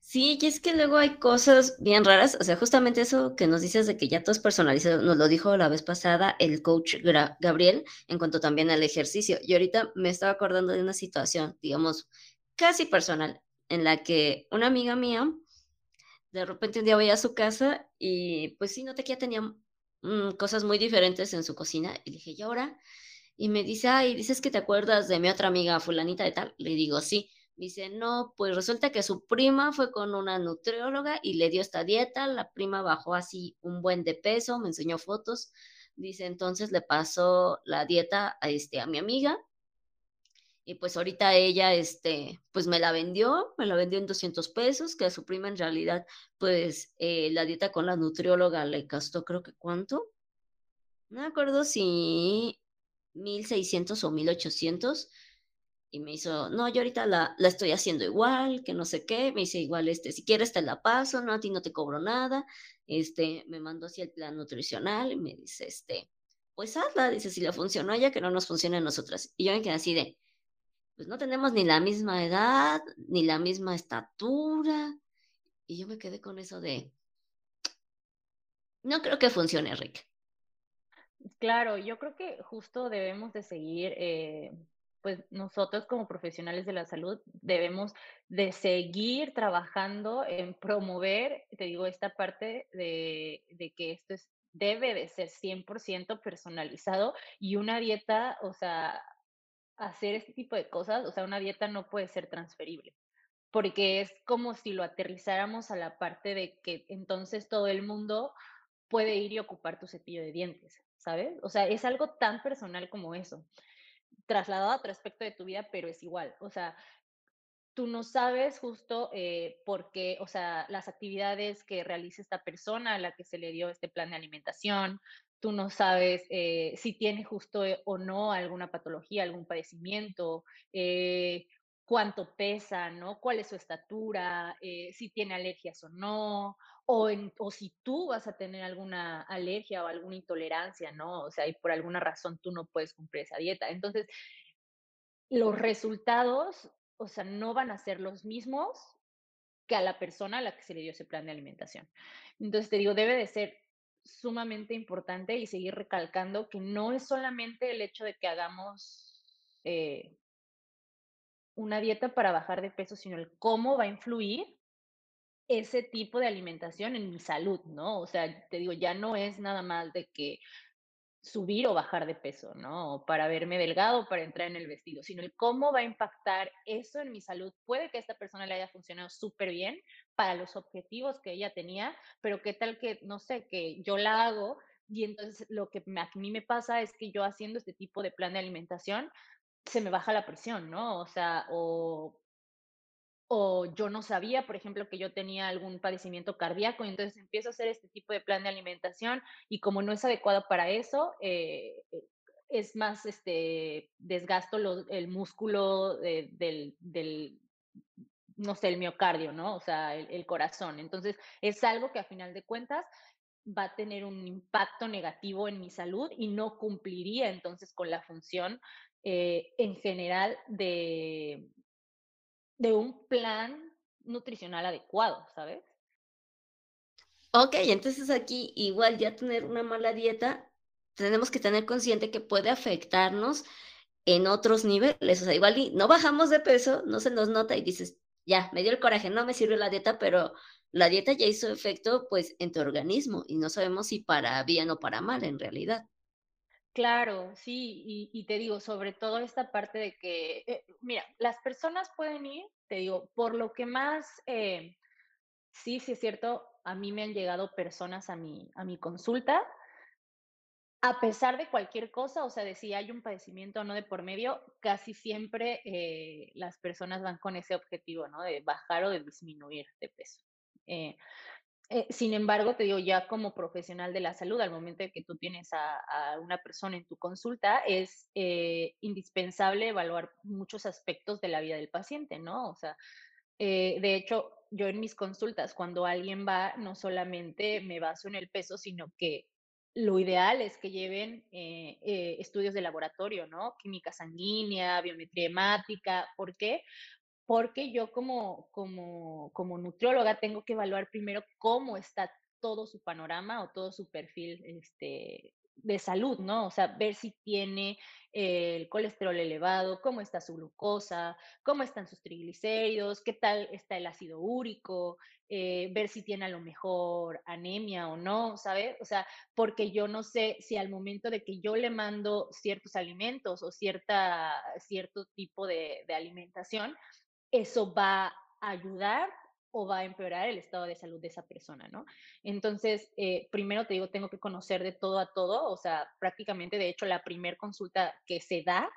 Sí, y es que luego hay cosas bien raras, o sea, justamente eso que nos dices de que ya todo es personalizado, nos lo dijo la vez pasada el coach Gabriel en cuanto también al ejercicio. Y ahorita me estaba acordando de una situación, digamos, casi personal, en la que una amiga mía, de repente un día voy a su casa y pues sí, noté que ya tenía mm, cosas muy diferentes en su cocina y dije, ¿y ahora? Y me dice, ay, dices que te acuerdas de mi otra amiga fulanita de tal. Le digo, sí. Dice, no, pues resulta que su prima fue con una nutrióloga y le dio esta dieta, la prima bajó así un buen de peso, me enseñó fotos, dice, entonces le pasó la dieta a, este, a mi amiga y pues ahorita ella, este, pues me la vendió, me la vendió en 200 pesos, que a su prima en realidad, pues eh, la dieta con la nutrióloga le costó creo que cuánto, no me acuerdo si 1600 o 1800 y me hizo, no, yo ahorita la, la, estoy haciendo igual, que no sé qué, me dice igual, este, si quieres te la paso, no, a ti no te cobro nada, este, me mandó así el plan nutricional y me dice, este, pues hazla, dice, si le funcionó a ella, que no nos funcione a nosotras. Y yo me quedé así de, pues no tenemos ni la misma edad, ni la misma estatura, y yo me quedé con eso de, no creo que funcione, Rick. Claro, yo creo que justo debemos de seguir eh, pues nosotros como profesionales de la salud debemos de seguir trabajando en promover, te digo, esta parte de, de que esto es, debe de ser 100% personalizado y una dieta, o sea, hacer este tipo de cosas, o sea, una dieta no puede ser transferible, porque es como si lo aterrizáramos a la parte de que entonces todo el mundo puede ir y ocupar tu cepillo de dientes, ¿sabes? O sea, es algo tan personal como eso trasladado a otro aspecto de tu vida, pero es igual. O sea, tú no sabes justo eh, por qué, o sea, las actividades que realiza esta persona a la que se le dio este plan de alimentación, tú no sabes eh, si tiene justo eh, o no alguna patología, algún padecimiento, cuánto pesa, ¿no? ¿Cuál es su estatura? si tiene alergias o no o, si tú vas a tener alguna alergia o alguna intolerancia, ¿no? O sea, y por alguna razón tú no puedes cumplir esa dieta. Entonces, los resultados, o sea, no van a ser los mismos que a la persona a la que se le dio ese plan de alimentación. Entonces, te digo, debe de ser sumamente importante y seguir recalcando que no es solamente el hecho de que hagamos eh, una dieta para bajar de peso, sino el cómo va a influir ese tipo de alimentación en mi salud, ¿no? O sea, te digo, ya no es nada más de que subir o bajar de peso, ¿no? Para verme delgado, para entrar en el vestido, sino el cómo va a impactar eso en mi salud. Puede que a esta persona le haya funcionado súper bien para los objetivos que ella tenía, pero qué tal que, no sé, que yo la hago y entonces lo que a mí me pasa es que yo haciendo este tipo de plan de alimentación, se me baja la presión, ¿no? O sea, o o yo no sabía, por ejemplo, que yo tenía algún padecimiento cardíaco, y entonces empiezo a hacer este tipo de plan de alimentación y como no es adecuado para eso, eh, eh, es más, este, desgasto el músculo del, no sé, el miocardio, ¿no? O sea, el, corazón. Entonces, es algo que a final de cuentas va a tener un impacto negativo en mi salud y no cumpliría entonces con la función eh, en general de, de un plan nutricional adecuado, ¿sabes? Ok, entonces aquí igual ya tener una mala dieta, tenemos que tener consciente que puede afectarnos en otros niveles. O sea, igual y no bajamos de peso, no se nos nota y dices, ya, me dio el coraje, no me sirve la dieta, pero la dieta ya hizo efecto pues en tu organismo y no sabemos si para bien o para mal en realidad. Claro, sí, y, te digo, sobre todo esta parte de que, eh, mira, las personas pueden ir, te digo, por lo que más, eh, sí, sí es cierto, a mí me han llegado personas a mi, a mi consulta, a pesar de cualquier cosa, o sea, de si hay un padecimiento o no de por medio, casi siempre eh, las personas van con ese objetivo, ¿no? De bajar o de disminuir de peso. Eh, sin embargo, te digo, ya como profesional de la salud, al momento de que tú tienes a, una persona en tu consulta, es eh, indispensable evaluar muchos aspectos de la vida del paciente, ¿no? O sea, eh, de hecho, yo en mis consultas, cuando alguien va, no solamente me baso en el peso, sino que lo ideal es que lleven estudios de laboratorio, ¿no? Química sanguínea, biometría hemática. ¿Por qué? Porque yo como, como, como nutrióloga tengo que evaluar primero cómo está todo su panorama o todo su perfil este, de salud, ¿no? O sea, ver si tiene el colesterol elevado, cómo está su glucosa, cómo están sus triglicéridos, qué tal está el ácido úrico, eh, ver si tiene a lo mejor anemia o no, ¿sabes? O sea, porque yo no sé si al momento de que yo le mando ciertos alimentos o cierta, cierto tipo de alimentación, eso va a ayudar o va a empeorar el estado de salud de esa persona, ¿no? Entonces, eh, primero te digo, tengo que conocer de todo a todo, o sea, prácticamente, de hecho, la primera consulta que se da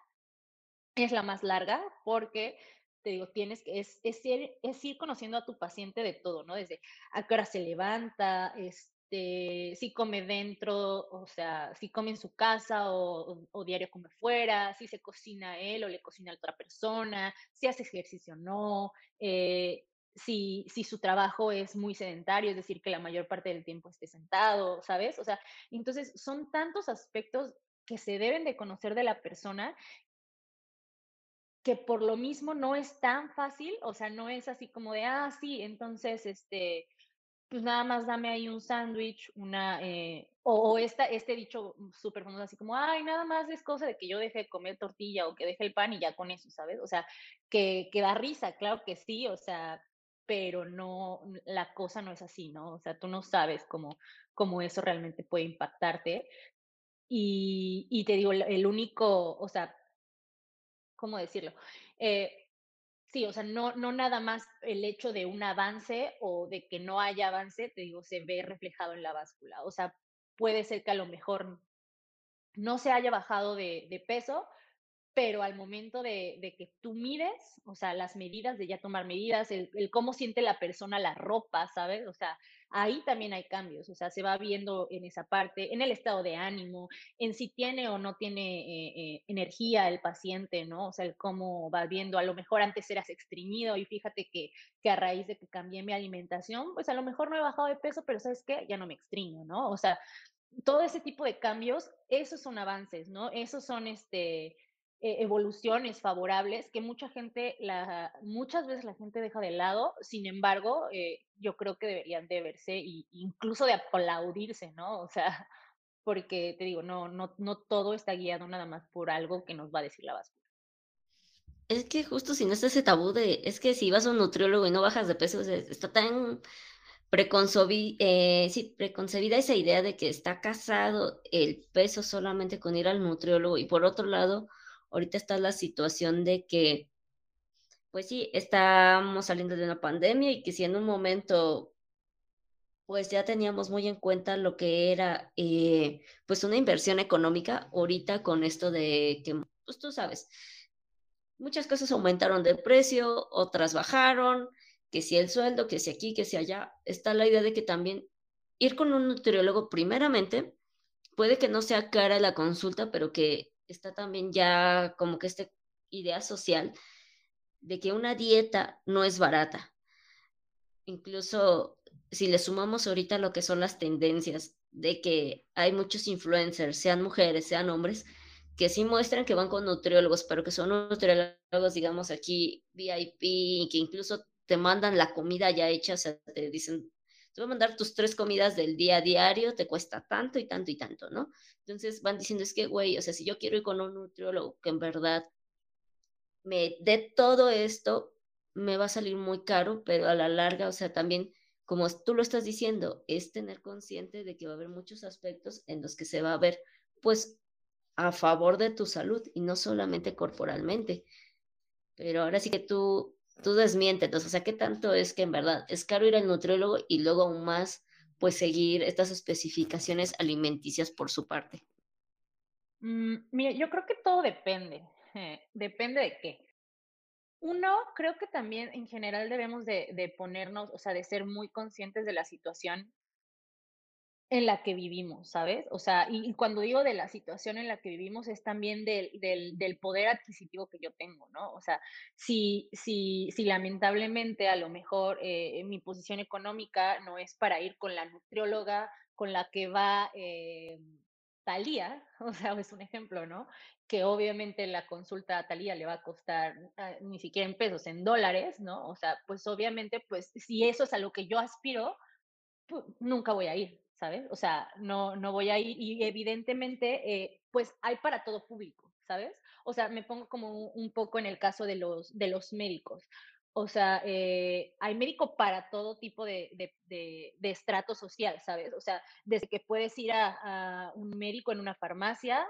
es la más larga porque te digo, tienes que, es, es, ir, es ir conociendo a tu paciente de todo, ¿no? Desde a qué hora se levanta, es, este, si come dentro, o sea, si come en su casa o, diario come fuera, si se cocina él o le cocina a otra persona, si hace ejercicio o no, eh, si, si su trabajo es muy sedentario, es decir, que la mayor parte del tiempo esté sentado, ¿sabes? O sea, entonces son tantos aspectos que se deben de conocer de la persona que por lo mismo no es tan fácil, o sea, no es así como de, ah, sí, entonces, este, pues nada más dame ahí un sándwich, una, eh, o, esta, este dicho súper famoso, así como, ay, nada más es cosa de que yo deje de comer tortilla o que deje el pan y ya con eso, ¿sabes? O sea, que, que da risa, claro que sí, o sea, pero no, la cosa no es así, ¿no? O sea, tú no sabes cómo, cómo eso realmente puede impactarte. Y, y te digo, el único, o sea, ¿cómo decirlo? Eh, Sí, o sea, no, no nada más el hecho de un avance o de que no haya avance, te digo, se ve reflejado en la báscula. O sea, puede ser que a lo mejor no se haya bajado de, peso, pero al momento de, de, que tú mides, o sea, las medidas, de ya tomar medidas, el, el, cómo siente la persona la ropa, ¿sabes? O sea, ahí también hay cambios, o sea, se va viendo en esa parte, en el estado de ánimo, en si tiene o no tiene eh, eh, energía el paciente, ¿no? O sea, cómo va viendo, a lo mejor antes eras extriñido y fíjate que, que a raíz de que cambié mi alimentación, pues a lo mejor no he bajado de peso, pero ¿sabes qué? Ya no me extriño, ¿no? O sea, todo ese tipo de cambios, esos son avances, ¿no? Esos son este eh, evoluciones favorables que mucha gente, la, muchas veces la gente deja de lado, sin embargo, eh, yo creo que deberían de verse e incluso de aplaudirse, ¿no? O sea, porque te digo, no, no, no todo está guiado nada más por algo que nos va a decir la báscula. Es que justo si no está ese tabú de, es que si vas a un nutriólogo y no bajas de peso, está tan eh, sí, preconcebida esa idea de que está casado el peso solamente con ir al nutriólogo y por otro lado, ahorita está la situación de que, pues sí, estamos saliendo de una pandemia y que si en un momento, pues ya teníamos muy en cuenta lo que era, eh, pues una inversión económica, ahorita con esto de que, pues tú sabes, muchas cosas aumentaron de precio, otras bajaron, que si el sueldo, que si aquí, que si allá, está la idea de que también ir con un nutriólogo primeramente, puede que no sea cara la consulta, pero que está también ya como que esta idea social de que una dieta no es barata. Incluso si le sumamos ahorita lo que son las tendencias de que hay muchos influencers, sean mujeres, sean hombres, que sí muestran que van con nutriólogos, pero que son nutriólogos, digamos, aquí VIP, que incluso te mandan la comida ya hecha, o sea, te dicen, te voy a mandar tus tres comidas del día a diario, te cuesta tanto y tanto y tanto, ¿no? Entonces van diciendo, es que, güey, o sea, si yo quiero ir con un nutriólogo que en verdad me dé todo esto, me va a salir muy caro, pero a la larga, o sea, también, como tú lo estás diciendo, es tener consciente de que va a haber muchos aspectos en los que se va a ver, pues, a favor de tu salud y no solamente corporalmente. Pero ahora sí que tú tú desmiéntenos, o sea, ¿qué tanto es que en verdad es caro ir al nutriólogo y luego aún más, pues seguir estas especificaciones alimenticias por su parte? Mm, mire, yo creo que todo depende, eh, depende de qué. Uno, creo que también en general debemos de, de ponernos, o sea, de ser muy conscientes de la situación en la que vivimos, ¿sabes? O sea, y, cuando digo de la situación en la que vivimos es también del, del, poder adquisitivo que yo tengo, ¿no? O sea, si, si, si lamentablemente a lo mejor eh, mi posición económica no es para ir con la nutrióloga con la que va eh, Talía, o sea, es un ejemplo, ¿no? Que obviamente la consulta a Talía le va a costar ah, ni siquiera en pesos, en dólares, ¿no? O sea, pues obviamente, pues si eso es a lo que yo aspiro, nunca voy a ir, ¿sabes? O sea, no, no voy a ir y evidentemente, eh, pues hay para todo público, ¿sabes? O sea, me pongo como un poco en el caso de los, de los médicos. O sea, eh, hay médico para todo tipo de, de, de, estrato social, ¿sabes? O sea, desde que puedes ir a, a un médico en una farmacia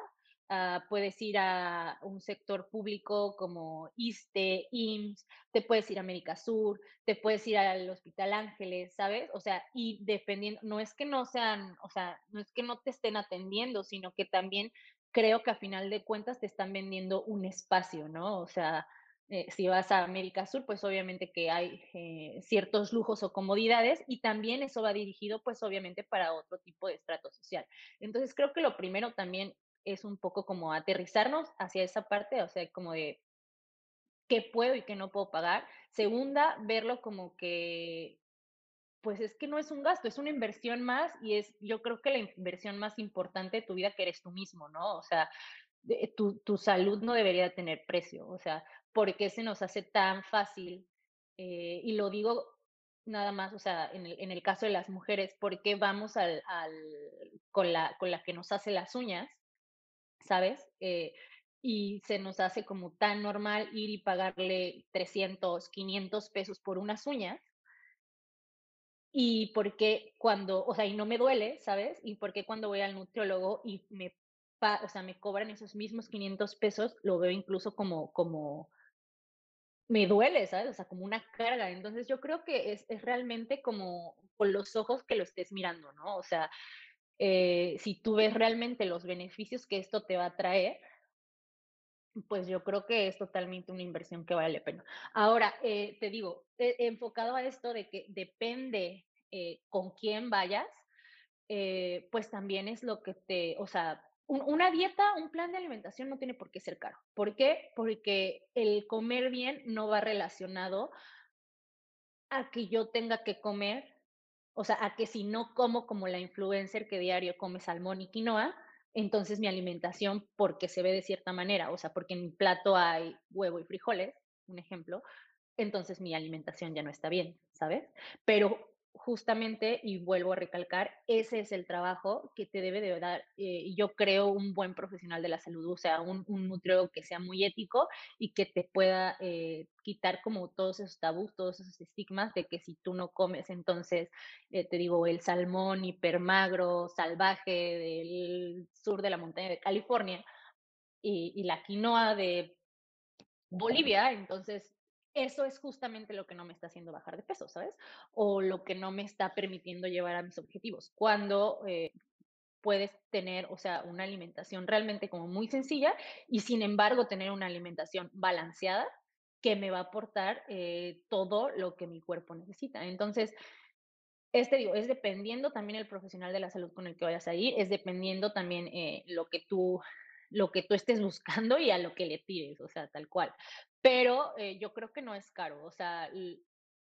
Ah, puedes ir a un sector público como ISTE, IMSS, te puedes ir a América Sur, te puedes ir al Hospital Ángeles, ¿sabes? O sea, y dependiendo, no es que no sean, o sea, no es que no te estén atendiendo, sino que también creo que a final de cuentas te están vendiendo un espacio, ¿no? O sea, eh, si vas a América Sur, pues obviamente que hay eh, ciertos lujos o comodidades y también eso va dirigido pues obviamente para otro tipo de estrato social. Entonces creo que lo primero también es un poco como aterrizarnos hacia esa parte, o sea, como de qué puedo y qué no puedo pagar. Segunda, verlo como que, pues es que no es un gasto, es una inversión más y es, yo creo que la inversión más importante de tu vida que eres tú mismo, ¿no? O sea, tu, tu, salud no debería tener precio, o sea, ¿por qué se nos hace tan fácil? Eh, y lo digo nada más, o sea, en el, en el caso de las mujeres, ¿por qué vamos al, al, con, la, con la que nos hace las uñas? ¿Sabes? Eh, y se nos hace como tan normal ir y pagarle 300, 500 pesos por unas uñas. Y porque cuando, o sea, y no me duele, ¿sabes? Y porque cuando voy al nutriólogo y me, o sea, me cobran esos mismos 500 pesos, lo veo incluso como, como, me duele, ¿sabes? O sea, como una carga. Entonces yo creo que es, es realmente como con los ojos que lo estés mirando, ¿no? O sea, eh, si tú ves realmente los beneficios que esto te va a traer, pues yo creo que es totalmente una inversión que vale la pena. Ahora, eh, te digo, enfocado a esto de que depende eh, con quién vayas, pues también es lo que te, o sea, una dieta, un plan de alimentación no tiene por qué ser caro. ¿Por qué? Porque el comer bien no va relacionado a que yo tenga que comer o sea, a que si no como como la influencer que diario come salmón y quinoa, entonces mi alimentación, porque se ve de cierta manera, o sea, porque en mi plato hay huevo y frijoles, un ejemplo, entonces mi alimentación ya no está bien, ¿sabes? Pero justamente, y vuelvo a recalcar, ese es el trabajo que te debe de dar, eh, yo creo, un buen profesional de la salud, o sea, un, un nutriólogo que sea muy ético y que te pueda eh, quitar como todos esos tabús, todos esos estigmas de que si tú no comes, entonces, eh, te digo, el salmón hipermagro, salvaje del sur de la montaña de California y, y la quinoa de Bolivia, entonces eso es justamente lo que no me está haciendo bajar de peso, ¿sabes? O lo que no me está permitiendo llevar a mis objetivos. Cuando eh, puedes tener, o sea, una alimentación realmente como muy sencilla y sin embargo tener una alimentación balanceada que me va a aportar eh, todo lo que mi cuerpo necesita. Entonces, este digo, es dependiendo también el profesional de la salud con el que vayas a ir, es dependiendo también eh, lo que tú lo que tú estés buscando y a lo que le tires, o sea, tal cual. Pero eh, yo creo que no es caro, o sea,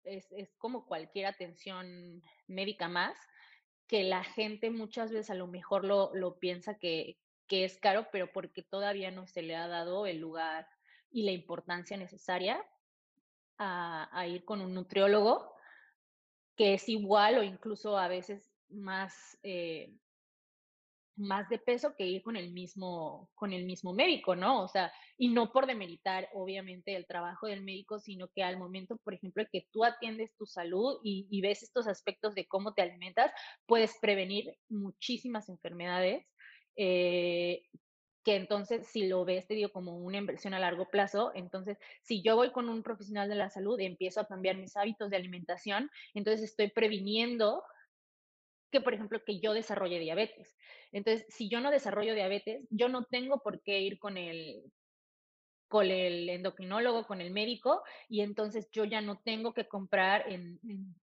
es, es como cualquier atención médica más, que la gente muchas veces a lo mejor lo, lo piensa que, que es caro, pero porque todavía no se le ha dado el lugar y la importancia necesaria a, a ir con un nutriólogo, que es igual o incluso a veces más, eh, más de peso que ir con el mismo, con el mismo médico, ¿no? O sea, y no por demeritar, obviamente, el trabajo del médico, sino que al momento, por ejemplo, que tú atiendes tu salud y, y ves estos aspectos de cómo te alimentas, puedes prevenir muchísimas enfermedades. Eh, que entonces si lo ves, te digo, como una inversión a largo plazo, entonces si yo voy con un profesional de la salud y empiezo a cambiar mis hábitos de alimentación, entonces estoy previniendo que, por ejemplo, que yo desarrolle diabetes. Entonces, si yo no desarrollo diabetes, yo no tengo por qué ir con el, con el endocrinólogo, con el médico, y entonces yo ya no tengo que comprar en,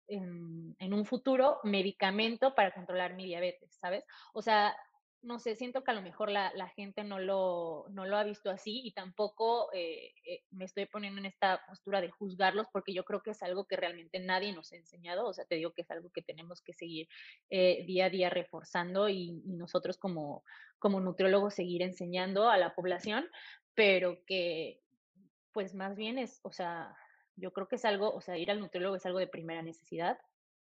en, en, un futuro medicamento para controlar mi diabetes, ¿sabes? O sea, no sé, siento que a lo mejor la, la gente no lo, no lo ha visto así y tampoco eh, eh, me estoy poniendo en esta postura de juzgarlos porque yo creo que es algo que realmente nadie nos ha enseñado, o sea, te digo que es algo que tenemos que seguir eh, día a día reforzando y, nosotros como, como nutriólogos seguir enseñando a la población, pero que pues más bien es, o sea, yo creo que es algo, o sea, ir al nutriólogo es algo de primera necesidad,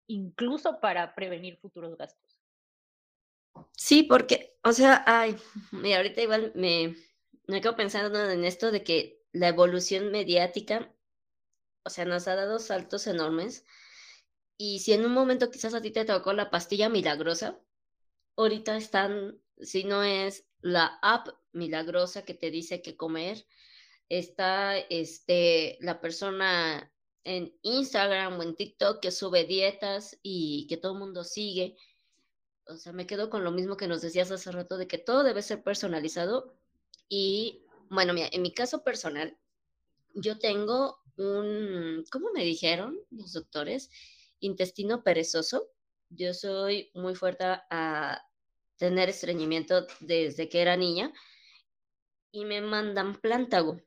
incluso para prevenir futuros gastos. Sí, porque, o sea, ay, mira, ahorita igual me, me quedo pensando en esto de que la evolución mediática, o sea, nos ha dado saltos enormes. Y si en un momento quizás a ti te tocó la pastilla milagrosa, ahorita están, si no es la app milagrosa que te dice qué comer, está este, la persona en Instagram o en TikTok que sube dietas y que todo el mundo sigue o sea, me quedo con lo mismo que nos decías hace rato de que todo debe ser personalizado y bueno, mira, en mi caso personal, yo tengo un, ¿cómo me dijeron los doctores? Intestino perezoso. Yo soy muy fuerte a tener estreñimiento desde que era niña y me mandan plántago.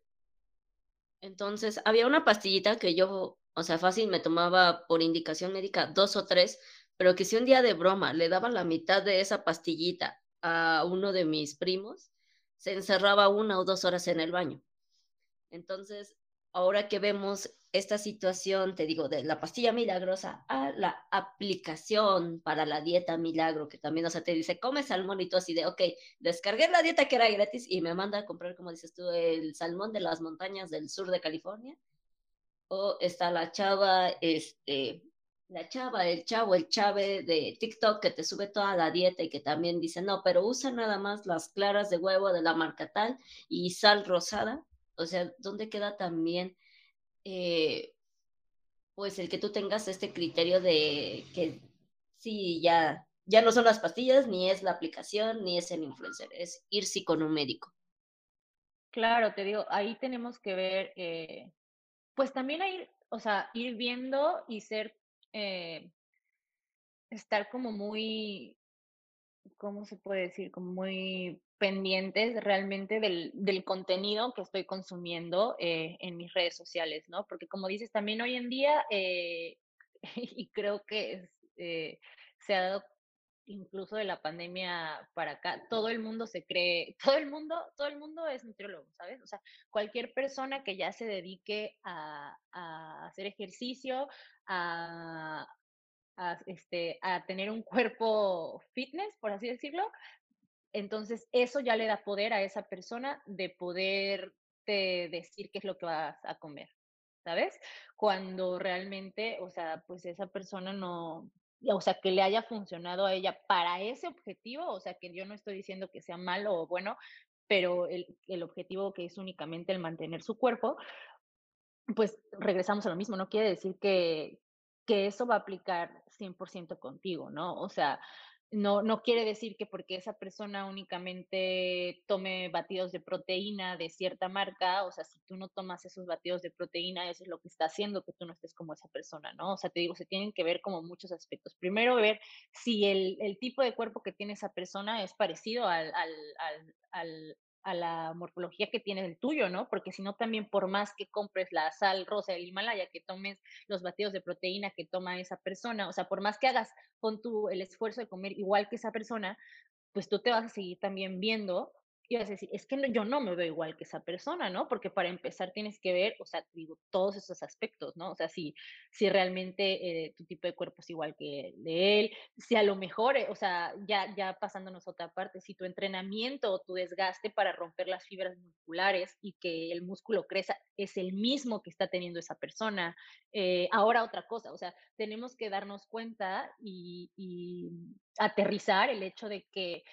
Entonces, había una pastillita que yo, o sea, fácil, me tomaba por indicación médica dos o tres pero que si un día de broma le daba la mitad de esa pastillita a uno de mis primos, se encerraba una o dos horas en el baño. Entonces, ahora que vemos esta situación, te digo, de la pastilla milagrosa a la aplicación para la dieta milagro, que también, o sea, te dice, come salmón y tú así de, ok, descargué la dieta que era gratis y me manda a comprar, como dices tú, el salmón de las montañas del sur de California. O está la chava, este, la chava, el chavo, el chave de TikTok que te sube toda la dieta y que también dice, no, pero usa nada más las claras de huevo de la marca tal y sal rosada. O sea, ¿dónde queda también, eh, pues, el que tú tengas este criterio de que sí, ya, ya no son las pastillas, ni es la aplicación, ni es el influencer, es irse con un médico? Claro, te digo, ahí tenemos que ver, eh, pues también ir, o sea, ir viendo y ser eh, estar como muy, ¿cómo se puede decir? Como muy pendientes realmente del, del contenido que estoy consumiendo eh, en mis redes sociales, ¿no? Porque como dices, también hoy en día, eh, y creo que eh, se ha dado incluso de la pandemia para acá, todo el mundo se cree, todo el mundo, todo el mundo es nutriólogo, ¿sabes? O sea, cualquier persona que ya se dedique a, a hacer ejercicio, a, este, a tener un cuerpo fitness, por así decirlo, entonces eso ya le da poder a esa persona de poder decir qué es lo que vas a comer, ¿sabes? Cuando realmente, o sea, pues esa persona no, o sea, que le haya funcionado a ella para ese objetivo, o sea, que yo no estoy diciendo que sea malo o bueno, pero el, el objetivo que es únicamente el mantener su cuerpo, pues regresamos a lo mismo, no quiere decir que, que eso va a aplicar 100% contigo, ¿no? O sea, no, no quiere decir que porque esa persona únicamente tome batidos de proteína de cierta marca, o sea, si tú no tomas esos batidos de proteína, eso es lo que está haciendo que tú no estés como esa persona, ¿no? O sea, te digo, se tienen que ver como muchos aspectos. Primero, ver si el, el tipo de cuerpo que tiene esa persona es parecido al, al, al, al a la morfología que tiene el tuyo, ¿no? Porque si no, también por más que compres la sal rosa del Himalaya, que tomes los batidos de proteína que toma esa persona, o sea, por más que hagas con tu el esfuerzo de comer igual que esa persona, pues tú te vas a seguir también viendo y vas a decir, es que yo no me veo igual que esa persona, ¿no? Porque para empezar tienes que ver, o sea, digo, todos esos aspectos, ¿no? O sea, si, si realmente eh, tu tipo de cuerpo es igual que el de él, si a lo mejor, eh, o sea, ya, ya pasándonos a otra parte, si tu entrenamiento o tu desgaste para romper las fibras musculares y que el músculo crezca es el mismo que está teniendo esa persona. Eh, ahora otra cosa, o sea, tenemos que darnos cuenta y aterrizar el hecho de que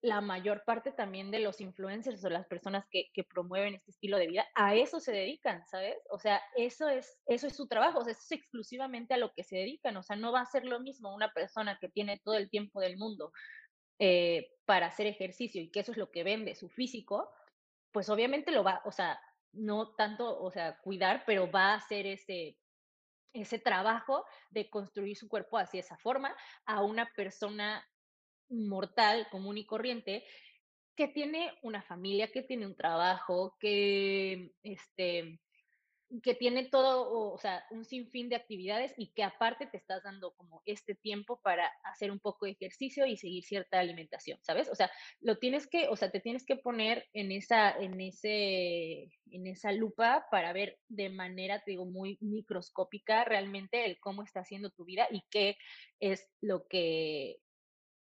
la mayor parte también de los influencers o las personas que, promueven este estilo de vida, a eso se dedican, ¿sabes? O sea, eso es, eso es su trabajo, o sea, eso es exclusivamente a lo que se dedican, o sea, no va a ser lo mismo una persona que tiene todo el tiempo del mundo eh, para hacer ejercicio y que eso es lo que vende, su físico, pues obviamente lo va, o sea, no tanto, o sea, cuidar, pero va a hacer ese, ese trabajo de construir su cuerpo hacia esa forma a una persona mortal, común y corriente, que tiene una familia, que tiene un trabajo, que, este, que tiene todo, o sea, un sinfín de actividades y que aparte te estás dando como este tiempo para hacer un poco de ejercicio y seguir cierta alimentación, ¿sabes? O sea, lo tienes que, o sea, te tienes que poner en esa, en ese, en esa lupa para ver de manera, te digo, muy microscópica realmente el cómo está haciendo tu vida y qué es lo que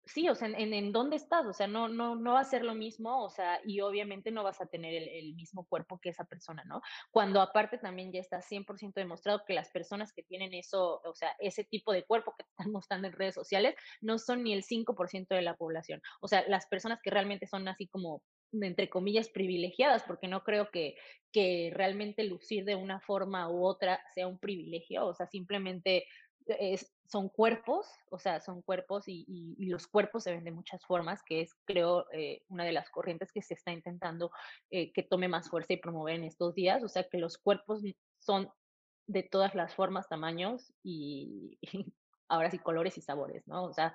sí, o sea, en, dónde estás, o sea, no, no, no va a ser lo mismo, o sea, y obviamente no vas a tener el, mismo cuerpo que esa persona, ¿no? Cuando aparte también ya está 100% demostrado que las personas que tienen eso, o sea, ese tipo de cuerpo que están mostrando en redes sociales, no son ni el 5% de la población. O sea, las personas que realmente son así como entre comillas, privilegiadas, porque no creo que, que realmente lucir de una forma u otra sea un privilegio, o sea, simplemente es, son cuerpos, o sea, son cuerpos y, los cuerpos se ven de muchas formas, que es, creo, eh, una de las corrientes que se está intentando eh, que tome más fuerza y promover en estos días, o sea, que los cuerpos son de todas las formas, tamaños y, y ahora sí colores y sabores, ¿no? O sea,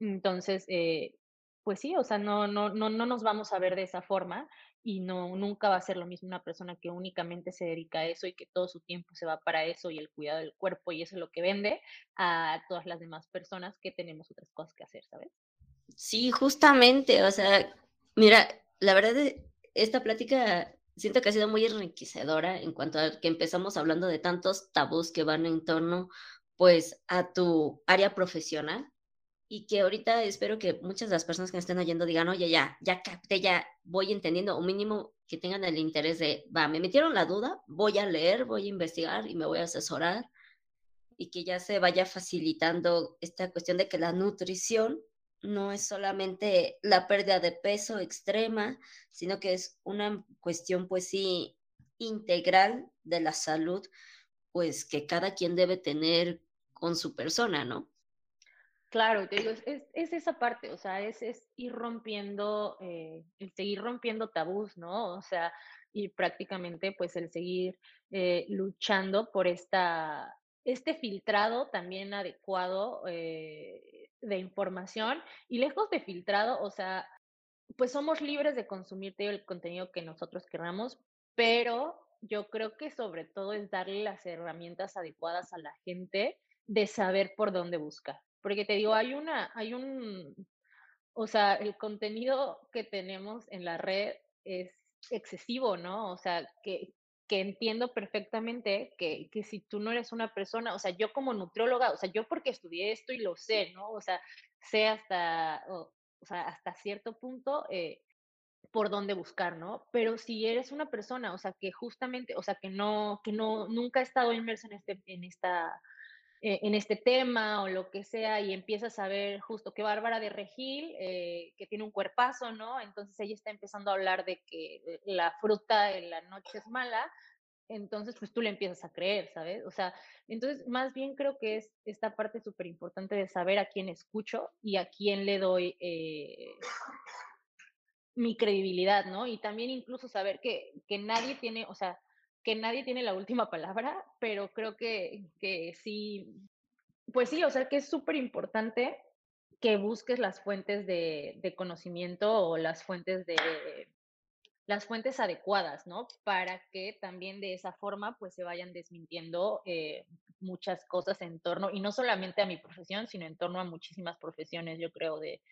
entonces, eh, pues sí, o sea, no, no, no, no nos vamos a ver de esa forma y no, nunca va a ser lo mismo una persona que únicamente se dedica a eso y que todo su tiempo se va para eso y el cuidado del cuerpo y eso es lo que vende a todas las demás personas que tenemos otras cosas que hacer, ¿sabes? Sí, justamente, o sea, mira, la verdad, esta plática siento que ha sido muy enriquecedora en cuanto a que empezamos hablando de tantos tabús que van en torno, pues, a tu área profesional y que ahorita espero que muchas de las personas que me estén oyendo digan, oye, ya, ya capté, ya voy entendiendo, o mínimo que tengan el interés de, va, me metieron la duda, voy a leer, voy a investigar y me voy a asesorar, y que ya se vaya facilitando esta cuestión de que la nutrición no es solamente la pérdida de peso extrema, sino que es una cuestión, pues sí, integral de la salud, pues que cada quien debe tener con su persona, ¿no? Claro, te digo, es, es, esa parte, o sea, es, es ir rompiendo, eh, el seguir rompiendo tabús, ¿no? O sea, y prácticamente pues el seguir eh, luchando por esta, este filtrado también adecuado eh, de información y lejos de filtrado, o sea, pues somos libres de consumir el contenido que nosotros queramos, pero yo creo que sobre todo es darle las herramientas adecuadas a la gente de saber por dónde buscar. Porque te digo, hay una, hay un, o sea, el contenido que tenemos en la red es excesivo, ¿no? O sea, que, que entiendo perfectamente que, que, si tú no eres una persona, o sea, yo como nutrióloga, o sea, yo porque estudié esto y lo sé, ¿no? O sea, sé hasta, o, sea, hasta cierto punto eh, por dónde buscar, ¿no? Pero si eres una persona, o sea, que justamente, o sea, que no, que no, nunca ha estado inmersa en este, en esta, eh, en este tema o lo que sea y empiezas a ver justo que Bárbara de Regil, eh, que tiene un cuerpazo, ¿no? Entonces ella está empezando a hablar de que la fruta en la noche es mala, entonces pues tú le empiezas a creer, ¿sabes? O sea, entonces más bien creo que es esta parte súper importante de saber a quién escucho y a quién le doy eh, mi credibilidad, ¿no? Y también incluso saber que, que nadie tiene, o sea, que nadie tiene la última palabra, pero creo que, que sí, pues sí, o sea, que es súper importante que busques las fuentes de, de conocimiento o las fuentes de, las fuentes adecuadas, ¿no? Para que también de esa forma pues se vayan desmintiendo eh, muchas cosas en torno, y no solamente a mi profesión, sino en torno a muchísimas profesiones, yo creo, de,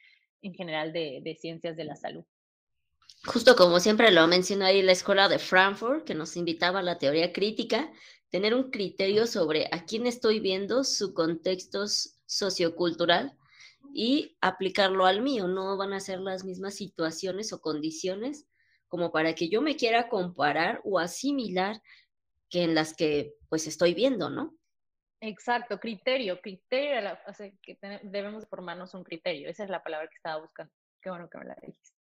en general de, de ciencias de la salud. Justo como siempre lo mencionó ahí la escuela de Frankfurt, que nos invitaba a la teoría crítica, tener un criterio sobre a quién estoy viendo, su contexto sociocultural y aplicarlo al mío. No van a ser las mismas situaciones o condiciones como para que yo me quiera comparar o asimilar que en las que pues estoy viendo, ¿no? Exacto, criterio, criterio, o sea, que debemos formarnos un criterio, esa es la palabra que estaba buscando. Qué bueno que me la dijiste.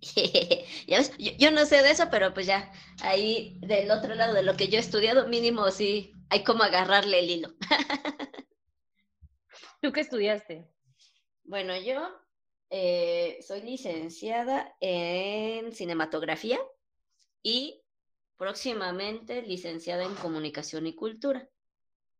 ¿Ya yo, yo, no sé de eso, pero pues ya, ahí del otro lado de lo que yo he estudiado, mínimo sí, hay como agarrarle el hilo. ¿Tú qué estudiaste? Bueno, yo eh, soy licenciada en cinematografía y próximamente licenciada en comunicación y cultura.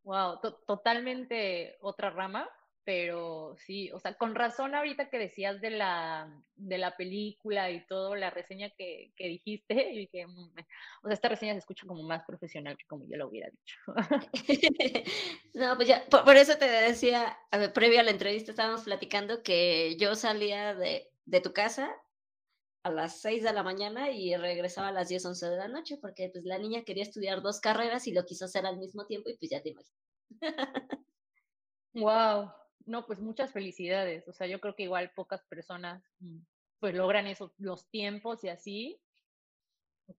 Wow, totalmente otra rama, pero sí, o sea, con razón ahorita que decías de la, de la película y todo, la reseña que, que dijiste, y que, mm, o sea, esta reseña se escucha como más profesional que como yo lo hubiera dicho. no, pues ya, por, eso te decía, a ver, previo a la entrevista estábamos platicando que yo salía de, de tu casa a las 6 de la mañana y regresaba a las 10, 11 de la noche, porque pues la niña quería estudiar dos carreras y lo quiso hacer al mismo tiempo y pues ya te imaginas. wow, no, pues muchas felicidades. O sea, yo creo que igual pocas personas mm, pues logran eso, los tiempos y así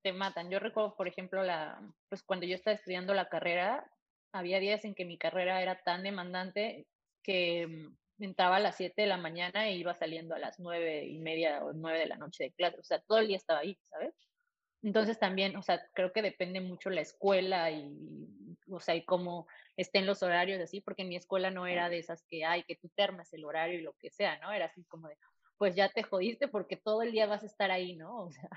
te matan. Yo recuerdo, por ejemplo, la, pues cuando yo estaba estudiando la carrera, había días en que mi carrera era tan demandante que mm, entraba a las 7 de la mañana e iba saliendo a las nueve y media o nueve de la noche de clase. O sea, todo el día estaba ahí, ¿sabes? Entonces también, o sea, creo que depende mucho la escuela y, o sea, y cómo estén los horarios así, porque en mi escuela no era de esas que, hay que tú termas el horario y lo que sea, ¿no? Era así como de, pues ya te jodiste porque todo el día vas a estar ahí, ¿no? O sea.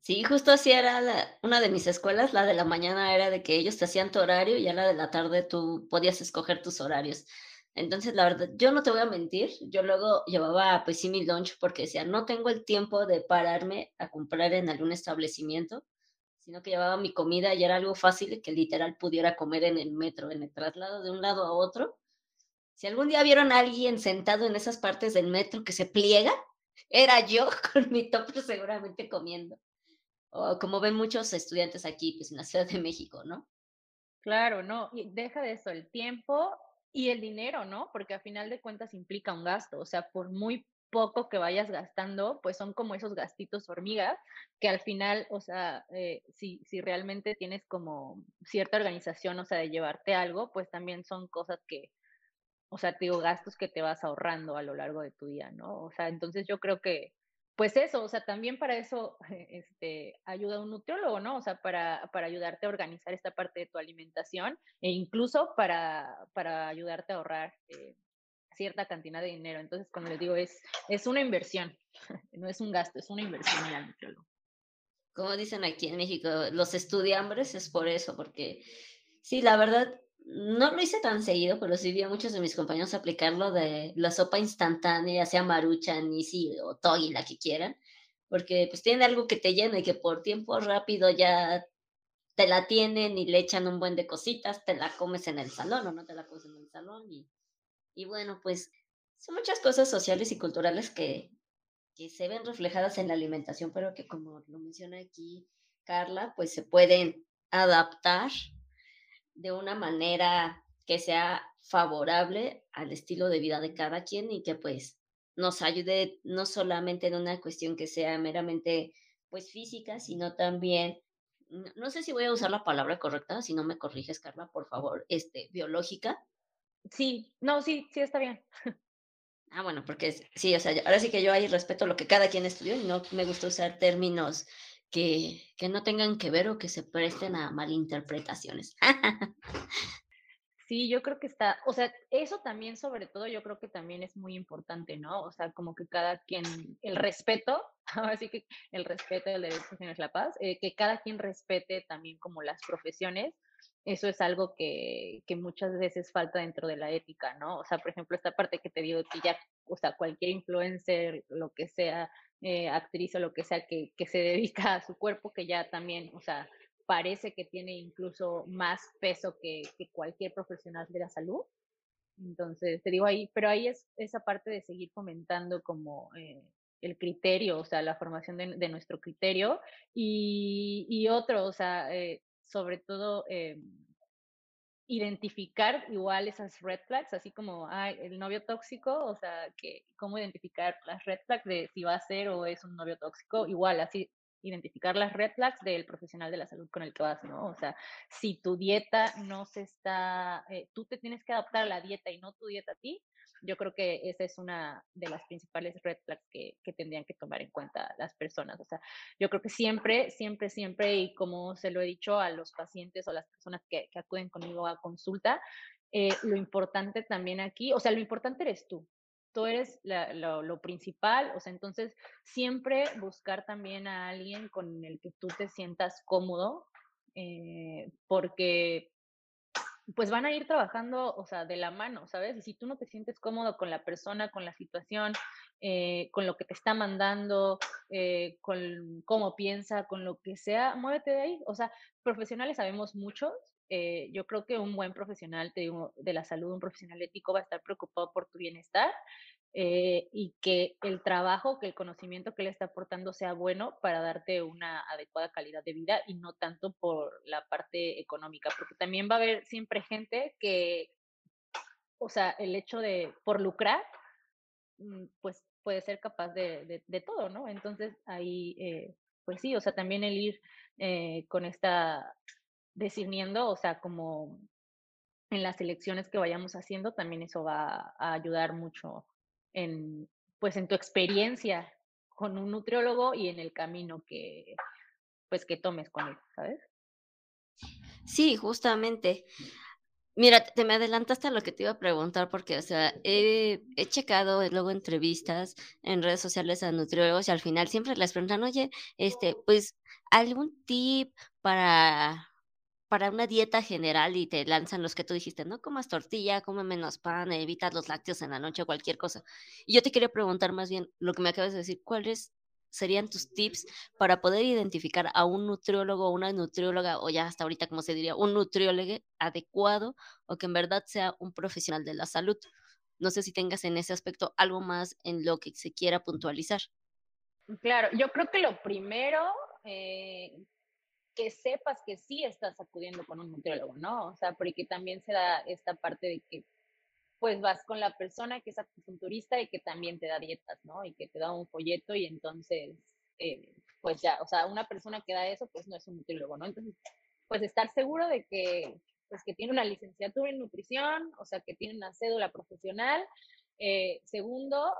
Sí, justo así era una de mis escuelas, la de la mañana era de que ellos te hacían tu horario y ya la de la tarde tú podías escoger tus horarios. Entonces, la verdad, yo no te voy a mentir, yo luego llevaba pues sí mi lunch porque decía, no tengo el tiempo de pararme a comprar en algún establecimiento, sino que llevaba mi comida y era algo fácil que literal pudiera comer en el metro, en el traslado de un lado a otro. Si algún día vieron a alguien sentado en esas partes del metro que se pliega, era yo con mi topper seguramente comiendo. O como ven muchos estudiantes aquí, pues en la Ciudad de México, ¿no? Claro, no, deja de eso, el tiempo y el dinero, ¿no? Porque a final de cuentas implica un gasto, o sea, por muy poco que vayas gastando, pues son como esos gastitos hormigas que al final, o sea, eh, si, si realmente tienes como cierta organización, o sea, de llevarte algo, pues también son cosas que, o sea, te digo, gastos que te vas ahorrando a lo largo de tu día, ¿no? O sea, entonces yo creo que, pues eso, o sea, también para eso este, ayuda un nutriólogo, ¿no? O sea, para, para ayudarte a organizar esta parte de tu alimentación e incluso para, para ayudarte a ahorrar eh, cierta cantidad de dinero. Entonces, como les digo, es, es una inversión, no es un gasto, es una inversión ir al nutriólogo. Como dicen aquí en México, los estudiambres es por eso, porque sí, la verdad, no lo hice tan seguido, pero sí vi a muchos de mis compañeros aplicarlo de la sopa instantánea, sea maruchan, nisi o togi, la que quieran, porque pues tiene algo que te llena y que por tiempo rápido ya te la tienen y le echan un buen de cositas, te la comes en el salón o no te la comes en el salón y, y bueno, pues son muchas cosas sociales y culturales que, que se ven reflejadas en la alimentación, pero que como lo menciona aquí Carla, pues se pueden adaptar de una manera que sea favorable al estilo de vida de cada quien y que pues nos ayude no solamente en una cuestión que sea meramente pues física, sino también, no sé si voy a usar la palabra correcta, si no me corriges, Carla, por favor, este, biológica. Sí, no, sí, sí está bien. Ah, bueno, porque sí, o sea, ahora sí que yo ahí respeto lo que cada quien estudió y no me gusta usar términos que, que no tengan que ver o que se presten a malinterpretaciones. Sí, yo creo que está, o sea, eso también sobre todo yo creo que también es muy importante, ¿no? O sea, como que cada quien, el respeto, así que el respeto del derecho es la paz, eh, que cada quien respete también como las profesiones, eso es algo que, que, muchas veces falta dentro de la ética, ¿no? O sea, por ejemplo, esta parte que te digo que ya, o sea, cualquier influencer, lo que sea, eh, actriz o lo que sea, que, que se dedica a su cuerpo, que ya también, o sea, parece que tiene incluso más peso que, que, cualquier profesional de la salud. Entonces, te digo ahí, pero ahí es esa parte de seguir fomentando como eh, el criterio, o sea, la formación de, nuestro criterio y, y, otro, o sea, eh, sobre todo eh, identificar igual esas red flags, así como ay, el novio tóxico, o sea, que cómo identificar las red flags de si va a ser o es un novio tóxico, igual así identificar las red flags del profesional de la salud con el que vas, ¿no? O sea, si tu dieta no se está, eh, tú te tienes que adaptar a la dieta y no tu dieta a ti, yo creo que esa es una de las principales red flags que, que, tendrían que tomar en cuenta las personas. O sea, yo creo que siempre, siempre, siempre, y como se lo he dicho a los pacientes o las personas que, que acuden conmigo a consulta, eh, lo importante también aquí, o sea, lo importante eres tú, tú eres la, lo, lo, principal, o sea, entonces siempre buscar también a alguien con el que tú te sientas cómodo, eh, porque pues van a ir trabajando, o sea, de la mano, ¿sabes? Y si tú no te sientes cómodo con la persona, con la situación, eh, con lo que te está mandando, eh, con cómo piensa, con lo que sea, muévete de ahí. O sea, profesionales sabemos muchos, eh, yo creo que un buen profesional, te digo, de la salud, un profesional ético va a estar preocupado por tu bienestar eh, y que el trabajo, que el conocimiento que le está aportando sea bueno para darte una adecuada calidad de vida y no tanto por la parte económica, porque también va a haber siempre gente que, o sea, el hecho de, por lucrar, mm, pues puede ser capaz de, de, de todo, ¿no? Entonces ahí, eh, pues sí, o sea, también el ir eh, con esta discerniendo, o sea, como en las elecciones que vayamos haciendo, también eso va a ayudar mucho en, pues, en tu experiencia con un nutriólogo y en el camino que, pues, que tomes con él, ¿sabes? Sí, justamente. Mira, te me adelantaste a lo que te iba a preguntar porque, o sea, he, he checado luego entrevistas en redes sociales a nutriólogos y al final siempre les preguntan, oye, este, pues, algún tip para para una dieta general y te lanzan los que tú dijiste, no comas tortilla, come menos pan, evita los lácteos en la noche, cualquier cosa. Y yo te quería preguntar más bien lo que me acabas de decir, ¿cuáles serían tus tips para poder identificar a un nutriólogo o una nutrióloga, o ya hasta ahorita, como se diría, un nutriólogo adecuado o que en verdad sea un profesional de la salud? No sé si tengas en ese aspecto algo más en lo que se quiera puntualizar. Claro, yo creo que lo primero eh, que sepas que sí estás acudiendo con un nutriólogo, ¿no? O sea, porque también se da esta parte de que pues vas con la persona que es acupunturista y que también te da dietas, ¿no? Y que te da un folleto y entonces, eh, pues ya, o sea, una persona que da eso, pues no es un nutriólogo, ¿no? Entonces, pues estar seguro de que, pues que tiene una licenciatura en nutrición, o sea, que tiene una cédula profesional. Eh, segundo,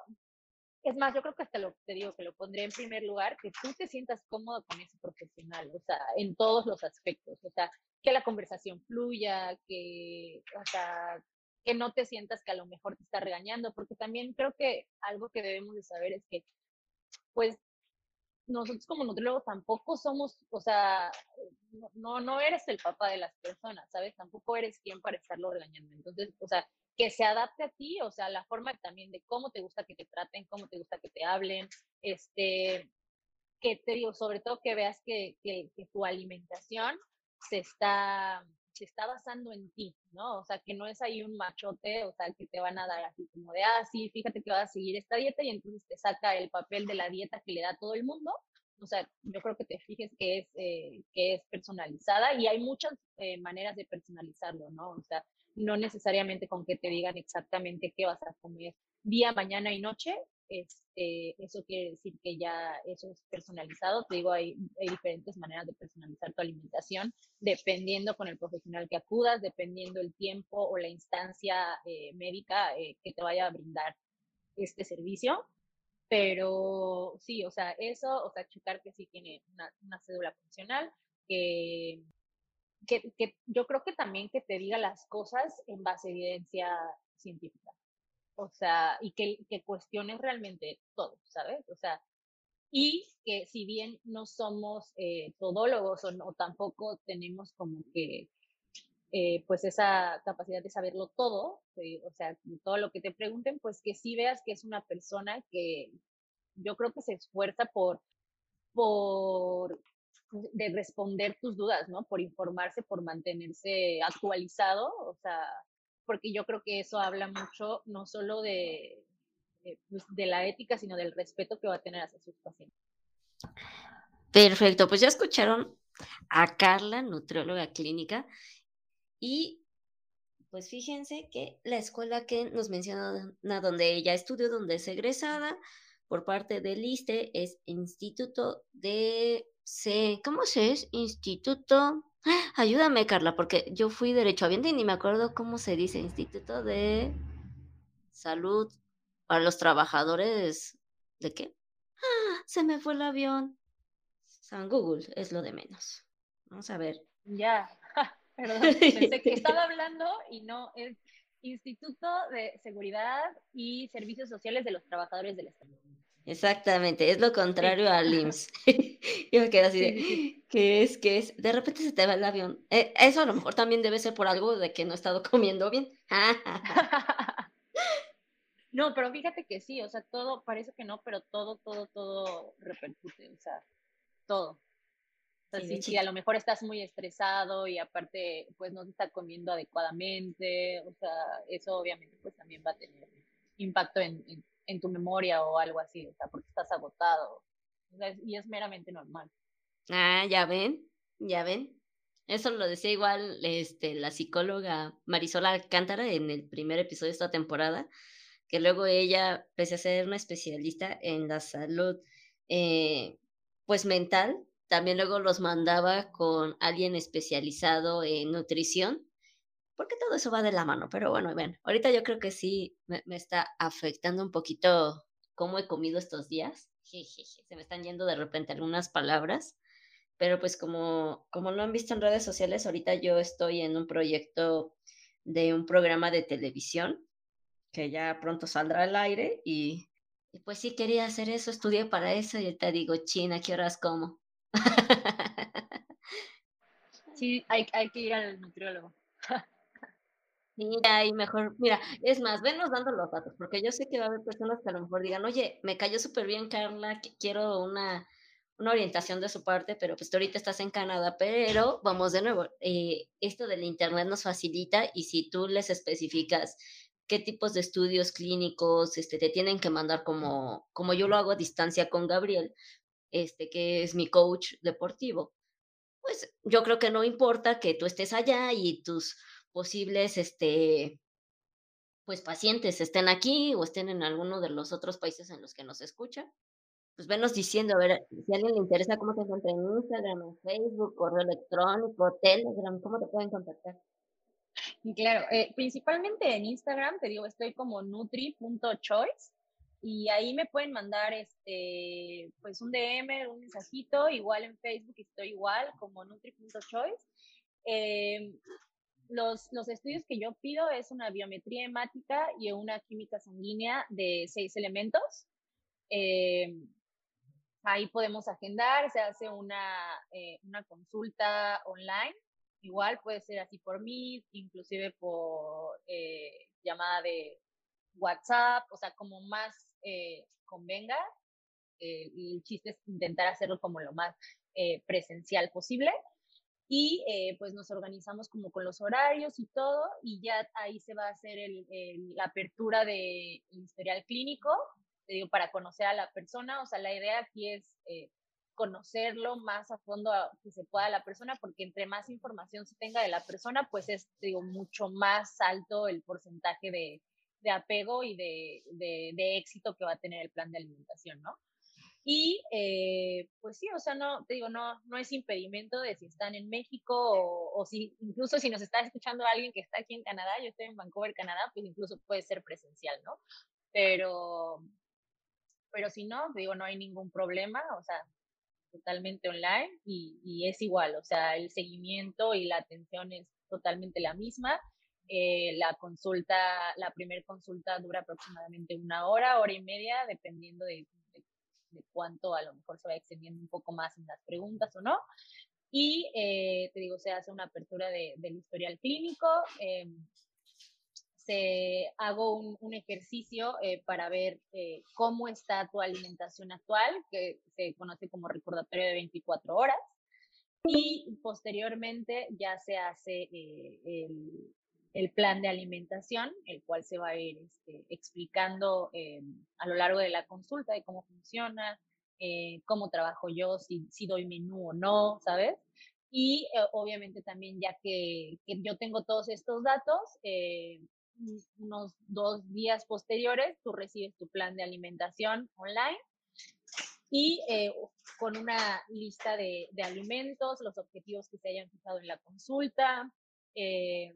es más, yo creo que hasta lo te digo que lo pondría en primer lugar, que tú te sientas cómodo con ese profesional, o sea, en todos los aspectos, o sea, que la conversación fluya, que, o sea, que no te sientas que a lo mejor te está regañando, porque también creo que algo que debemos de saber es que, pues, nosotros como nutriólogos tampoco somos, o sea, no, no eres el papá de las personas, ¿sabes? Tampoco eres quien para estarlo regañando. Entonces, o sea, que se adapte a ti, o sea, la forma también de cómo te gusta que te traten, cómo te gusta que te hablen, este, que te digo, sobre todo que veas que, que, tu alimentación se está, se está basando en ti, ¿no? O sea, que no es ahí un machote, o sea, que te van a dar así como de, ah, sí, fíjate que vas a seguir esta dieta y entonces te saca el papel de la dieta que le da todo el mundo, o sea, yo creo que te fijes que es, eh, que es personalizada y hay muchas eh, maneras de personalizarlo, ¿no? O sea, no necesariamente con que te digan exactamente qué vas a comer día, mañana y noche, este, eso quiere decir que ya eso es personalizado. Te digo, hay, diferentes maneras de personalizar tu alimentación, dependiendo con el profesional que acudas, dependiendo el tiempo o la instancia eh, médica que te vaya a brindar este servicio. Pero sí, o sea, eso, o sea, checar que sí tiene una, cédula funcional, que, que, que, yo creo que también que te diga las cosas en base a evidencia científica. O sea, y que, que cuestiones realmente todo, ¿sabes? O sea, y que si bien no somos eh, todólogos o, no, tampoco tenemos como que eh, pues esa capacidad de saberlo todo, eh, o sea, todo lo que te pregunten, pues que sí veas que es una persona que yo creo que se esfuerza por, por de responder tus dudas, ¿no? Por informarse, por mantenerse actualizado, o sea, porque yo creo que eso habla mucho no solo de, de, pues, de la ética, sino del respeto que va a tener hacia sus pacientes. Perfecto, pues ya escucharon a Carla, nutrióloga clínica, y pues fíjense que la escuela que nos menciona, donde ella estudió, donde es egresada por parte del ISTE, es Instituto de... ¿Cómo se es? Instituto... Ayúdame, Carla, porque yo fui derecho derechohabiente y ni me acuerdo cómo se dice. Instituto de Salud para los Trabajadores. ¿De qué? ¡Ah! Se me fue el avión. San Google es lo de menos. Vamos a ver. Ya. Perdón, pensé que estaba hablando y no, es Instituto de Seguridad y Servicios Sociales de los Trabajadores del Estado. Exactamente, es lo contrario al IMSS. Yo me quedé así de, ¿qué es? ¿Qué es? De repente se te va el avión. Eh, eso a lo mejor también debe ser por algo de que no he estado comiendo bien. no, pero fíjate que sí, o sea, todo, parece que no, pero todo, todo, todo repercute, o sea, todo si, a lo mejor estás muy estresado y aparte pues no te está comiendo adecuadamente, o sea, eso obviamente pues también va a tener impacto en, en, tu memoria o algo así, o sea, porque estás agotado. y es meramente normal. Ah, ya ven, ya ven. Eso lo decía igual este, la psicóloga Marisola Alcántara en el primer episodio de esta temporada, que luego ella, pese a ser una especialista en la salud, eh, pues mental, también luego los mandaba con alguien especializado en nutrición, porque todo eso va de la mano. Pero bueno, ven, ahorita yo creo que sí me, está afectando un poquito cómo he comido estos días. se me están yendo de repente algunas palabras. Pero pues como, como lo han visto en redes sociales, ahorita yo estoy en un proyecto de un programa de televisión que ya pronto saldrá al aire y, pues sí quería hacer eso, estudié para eso y te digo, China, ¿qué horas como? Sí, hay, hay que ir al nutriólogo. Ahí mejor, mira, es más, venos dando los datos, porque yo sé que va a haber personas que a lo mejor digan, oye, me cayó súper bien Carla, quiero una, una orientación de su parte, pero pues tú ahorita estás en Canadá, pero vamos de nuevo, eh, esto del Internet nos facilita y si tú les especificas qué tipos de estudios clínicos este, te tienen que mandar como, como yo lo hago a distancia con Gabriel, este, que es mi coach deportivo, pues yo creo que no importa que tú estés allá y tus posibles, este, pues pacientes estén aquí o estén en alguno de los otros países en los que nos escucha, pues venos diciendo, a ver, si a alguien le interesa cómo te encuentra en Instagram, en Facebook, correo electrónico, Telegram, ¿cómo te pueden contactar? Claro, eh, principalmente en Instagram, te digo, estoy como nutri.choice y ahí me pueden mandar este pues un DM, un mensajito, igual en Facebook estoy igual como nutri.choice. Eh, los, los estudios que yo pido es una biometría hemática y una química sanguínea de seis elementos. Eh, ahí podemos agendar, se hace una, eh, una consulta online, igual puede ser así por mí, inclusive por llamada de WhatsApp, o sea, como más eh, convenga. Eh, el chiste es intentar hacerlo como lo más eh, presencial posible. Y pues nos organizamos como con los horarios y todo, y ya ahí se va a hacer el, la apertura del historial clínico, te digo, para conocer a la persona. O sea, la idea aquí es conocerlo más a fondo a, que se pueda la persona, porque entre más información se tenga de la persona, pues es, digo, mucho más alto el porcentaje de, de apego y de, de, de, éxito que va a tener el plan de alimentación, ¿no? Y eh, pues sí, o sea, no, te digo, no, no es impedimento de si están en México o, si incluso si nos está escuchando alguien que está aquí en Canadá, yo estoy en Vancouver, Canadá, pues incluso puede ser presencial, ¿no? Pero, pero si no, digo, no hay ningún problema, o sea, totalmente online y, y es igual, o sea, el seguimiento y la atención es totalmente la misma. Eh, la consulta, la primera consulta dura aproximadamente una hora, hora y media, dependiendo de de cuánto a lo mejor se va extendiendo un poco más en las preguntas o no. Y eh, te digo, se hace una apertura de, del historial clínico. Eh, se hago un, un ejercicio eh, para ver eh, cómo está tu alimentación actual, que se conoce como recordatorio de 24 horas. Y posteriormente ya se hace eh, el, el plan de alimentación, el cual se va a ir este, explicando eh, a lo largo de la consulta de cómo funciona, eh, cómo trabajo yo, si, si, doy menú o no, ¿sabes? Y eh, obviamente también ya que, yo tengo todos estos datos, unos dos días posteriores, tú recibes tu plan de alimentación online y con una lista de, de, alimentos, los objetivos que se hayan fijado en la consulta, eh,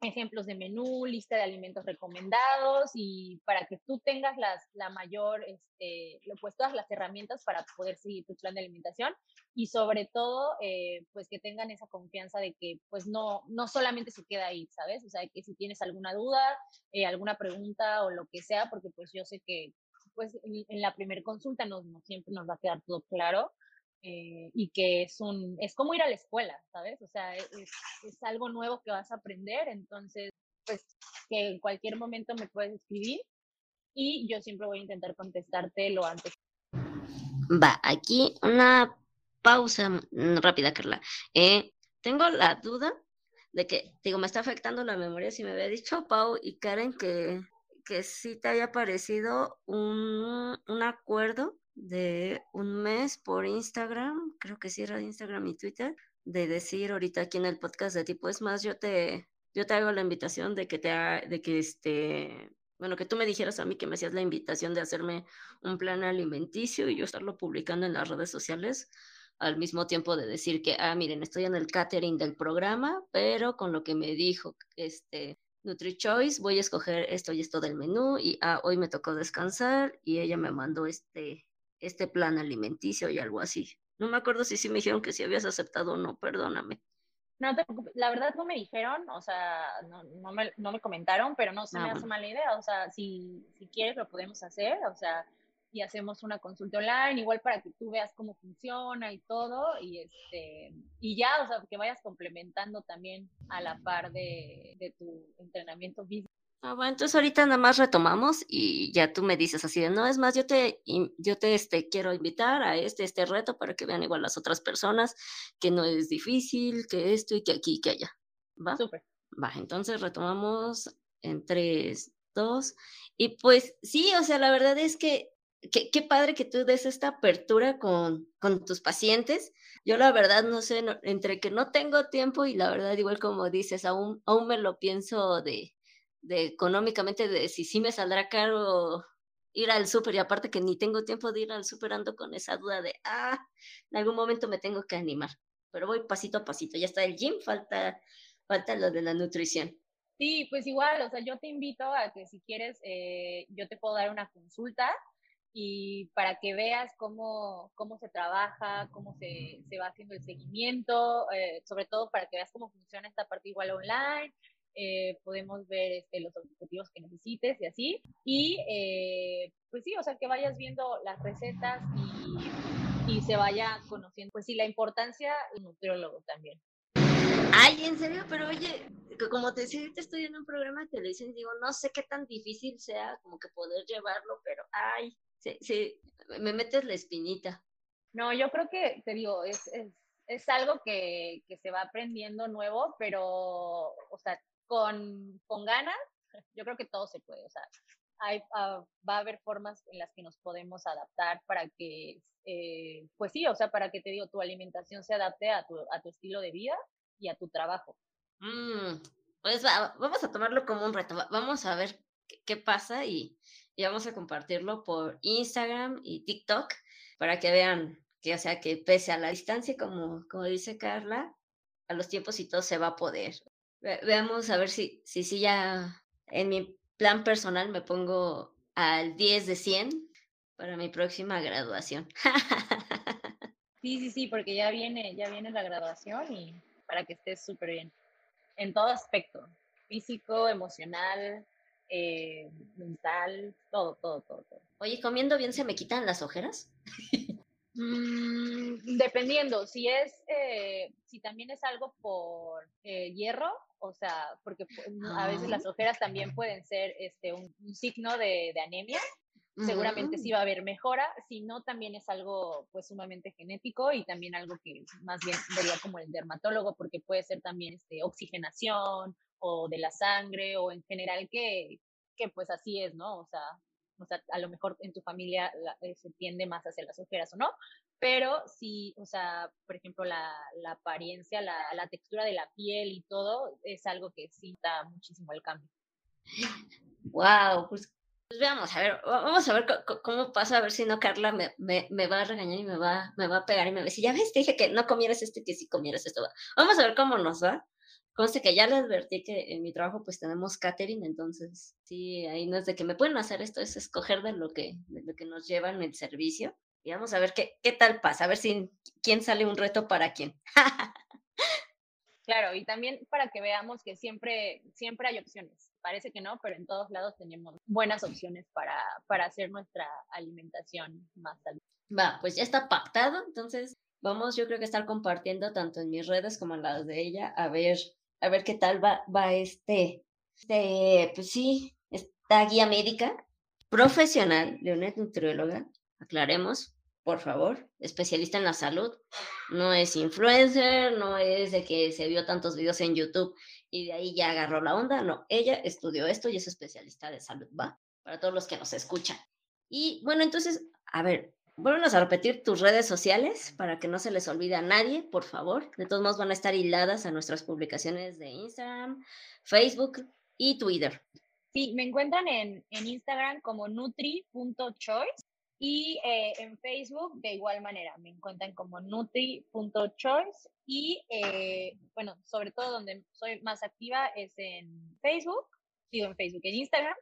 ejemplos de menú, lista de alimentos recomendados y para que tú tengas las, la mayor, este, pues todas las herramientas para poder seguir tu plan de alimentación y sobre todo, eh, pues que tengan esa confianza de que pues no, no solamente se queda ahí, ¿sabes? O sea, que si tienes alguna duda, eh, alguna pregunta o lo que sea, porque pues yo sé que pues en, en la primera consulta no, no siempre nos va a quedar todo claro, eh, y que es un, es como ir a la escuela, ¿sabes? O sea, es, es, algo nuevo que vas a aprender, entonces, pues que en cualquier momento me puedes escribir y yo siempre voy a intentar contestarte lo antes. Va, aquí una pausa rápida, Carla. Eh, tengo la duda de que, digo, me está afectando la memoria, si me había dicho Pau y Karen que, que sí te haya parecido un, un acuerdo de un mes por Instagram, creo que sí era Instagram y Twitter, de decir ahorita aquí en el podcast de tipo, es más, yo te, yo te hago la invitación de que te, de que este, bueno, que tú me dijeras a mí que me hacías la invitación de hacerme un plan alimenticio y yo estarlo publicando en las redes sociales al mismo tiempo de decir que, ah, miren, estoy en el catering del programa, pero con lo que me dijo, este, NutriChoice, voy a escoger esto y esto del menú y ah, hoy me tocó descansar y ella me mandó este, este plan alimenticio y algo así. No me acuerdo si sí me dijeron que si habías aceptado o no, perdóname. No te preocupes, la verdad no me dijeron, o sea, no, no, me, no me comentaron, pero no se ah, me hace mala idea, o sea, si, si quieres lo podemos hacer, o sea, y hacemos una consulta online, igual para que tú veas cómo funciona y todo, y este, y ya, o sea, que vayas complementando también a la par de, de tu entrenamiento físico. Ah, bueno, entonces ahorita nada más retomamos y ya tú me dices así de, no, es más, yo te, yo te este, quiero invitar a este, este reto para que vean igual las otras personas, que no es difícil, que esto y que aquí y que allá. ¿Va? Súper. Va, entonces retomamos en tres, dos. Y pues sí, o sea, la verdad es que qué, padre que tú des esta apertura con, con tus pacientes. Yo la verdad no sé, no, entre que no tengo tiempo y la verdad igual como dices, aún, aún me lo pienso de de económicamente de si sí me saldrá caro ir al súper y aparte que ni tengo tiempo de ir al súper ando con esa duda de, ah, en algún momento me tengo que animar, pero voy pasito a pasito, ya está el gym, falta, falta lo de la nutrición. Sí, pues igual, o sea, yo te invito a que si quieres, eh, yo te puedo dar una consulta y para que veas cómo, cómo se trabaja, cómo se, se va haciendo el seguimiento, eh, sobre todo para que veas cómo funciona esta parte igual online, eh, podemos ver este, los objetivos que necesites y así. Y eh, pues sí, o sea, que vayas viendo las recetas y, y se vaya conociendo, pues sí, la importancia del nutriólogo también. Ay, en serio, pero oye, como te decía, ahorita estoy en un programa de televisión y digo, no sé qué tan difícil sea como que poder llevarlo, pero ay, sí, sí, me metes la espinita. No, yo creo que, te digo, es, es, es algo que, que se va aprendiendo nuevo, pero, o sea, con, con ganas, yo creo que todo se puede. O sea, hay, ah, va a haber formas en las que nos podemos adaptar para que, eh, pues sí, o sea, para que te digo, tu alimentación se adapte a tu, a tu estilo de vida y a tu trabajo. Mm, pues vamos a tomarlo como un reto, vamos a ver qué, pasa y, y, vamos a compartirlo por Instagram y TikTok para que vean que, o sea, que pese a la distancia, como, como dice Carla, a los tiempos y todo se va a poder. Veamos a ver si, si, si ya en mi plan personal me pongo al 10 de 100 para mi próxima graduación. Sí, sí, sí, porque ya viene, ya viene la graduación y para que estés súper bien. En todo aspecto, físico, emocional, eh, mental, todo, todo, todo, todo. Oye, ¿comiendo bien se me quitan las ojeras? Mm, dependiendo, si es, eh, si también es algo por eh, hierro, o sea, porque a veces las ojeras también pueden ser este, un, signo de, anemia, seguramente sí va a haber mejora, si no también es algo pues sumamente genético y también algo que más bien vería como el dermatólogo, porque puede ser también este, oxigenación o de la sangre o en general que, que pues así es, ¿no? O sea, o sea, a lo mejor en tu familia eh, se tiende más hacia las ojeras o no, pero sí, o sea, por ejemplo, la, la apariencia, la, la, textura de la piel y todo es algo que da muchísimo el cambio. Wow, pues, pues, veamos, a ver, vamos a ver cómo pasa, a ver si no Carla me, me, me, va a regañar y me va, me va a pegar y me va a decir, ya ves, te dije que no comieras esto y que sí comieras esto. Vamos a ver cómo nos va. Conste que ya les advertí que en mi trabajo pues tenemos catering, entonces sí, ahí no es de que me pueden hacer esto, es escoger de lo que, de lo que nos llevan el servicio. Y vamos a ver qué, qué tal pasa, a ver si quién sale un reto para quién. claro, y también para que veamos que siempre, siempre hay opciones. Parece que no, pero en todos lados tenemos buenas opciones para, para hacer nuestra alimentación más saludable. Va, pues ya está pactado, entonces vamos yo creo que estar compartiendo tanto en mis redes como en las de ella, a ver a ver qué tal va, va este, este, pues sí, esta guía médica profesional de una nutrióloga, aclaremos, por favor, especialista en la salud, no es influencer, no es de que se vio tantos videos en YouTube y de ahí ya agarró la onda, no, ella estudió esto y es especialista de salud, va, para todos los que nos escuchan. Y bueno, entonces, a ver, Vuelven a repetir tus redes sociales para que no se les olvide a nadie, por favor. De todos modos van a estar hiladas a nuestras publicaciones de Instagram, Facebook y Twitter. Sí, me encuentran en, en Instagram como nutri.choice y eh, en Facebook de igual manera. Me encuentran como nutri.choice y eh, bueno, sobre todo donde soy más activa es en Facebook, digo en Facebook, en Instagram,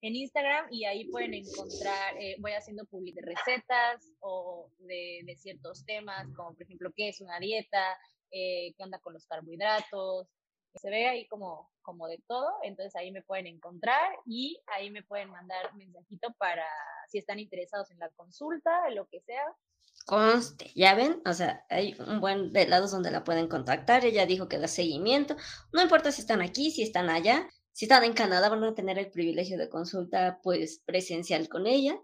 en Instagram y ahí pueden encontrar, eh, voy haciendo public de recetas o de, de, ciertos temas, como por ejemplo qué es una dieta, eh, qué onda con los carbohidratos, se ve ahí como, como de todo, entonces ahí me pueden encontrar y ahí me pueden mandar mensajito para si están interesados en la consulta, lo que sea. Conste, ya ven, o sea, hay un buen de lados donde la pueden contactar, ella dijo que da seguimiento, no importa si están aquí, si están allá, si están en Canadá van a tener el privilegio de consulta pues presencial con ella.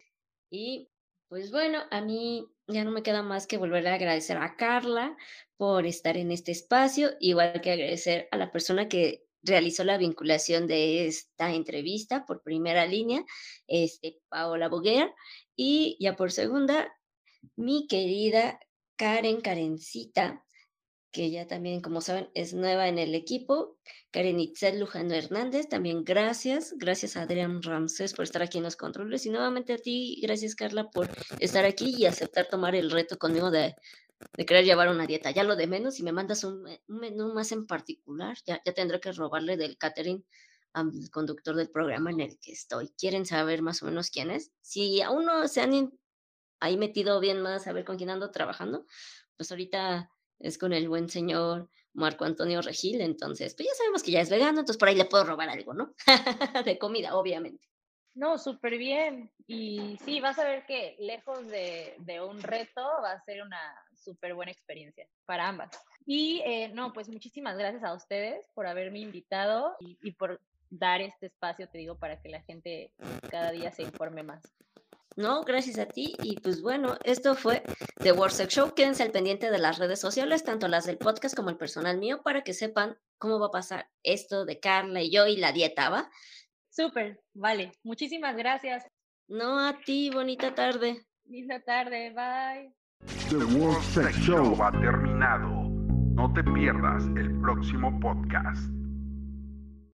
Y pues bueno, a mí ya no me queda más que volver a agradecer a Carla por estar en este espacio, igual que agradecer a la persona que realizó la vinculación de esta entrevista por primera línea, este, Paola Boguer, y ya por segunda, mi querida Karen Karencita, que ya también, como saben, es nueva en el equipo. Karen Itzel Lujano Hernández, también gracias. Gracias a Adrián Ramsés por estar aquí en los controles. Y nuevamente a ti, gracias Carla por estar aquí y aceptar tomar el reto conmigo de, de querer llevar una dieta. Ya lo de menos, si me mandas un, menú más en particular, ya, ya tendré que robarle del catering al conductor del programa en el que estoy. ¿Quieren saber más o menos quién es? Si aún no se han ahí metido bien más a ver con quién ando trabajando, pues ahorita es con el buen señor Marco Antonio Regil, entonces, pues ya sabemos que ya es vegano, entonces por ahí le puedo robar algo, ¿no? de comida, obviamente. No, súper bien. Y sí, vas a ver que lejos de, de un reto va a ser una súper buena experiencia para ambas. Y eh, no, pues muchísimas gracias a ustedes por haberme invitado y, y por dar este espacio, te digo, para que la gente cada día se informe más. No, gracias a ti. Y pues bueno, esto fue The Warsaw Show. Quédense al pendiente de las redes sociales, tanto las del podcast como el personal mío, para que sepan cómo va a pasar esto de Carla y yo y la dieta, ¿va? Súper, vale. Muchísimas gracias. No, a ti, bonita tarde. Linda tarde, bye. The World Sex Show ha terminado. No te pierdas el próximo podcast.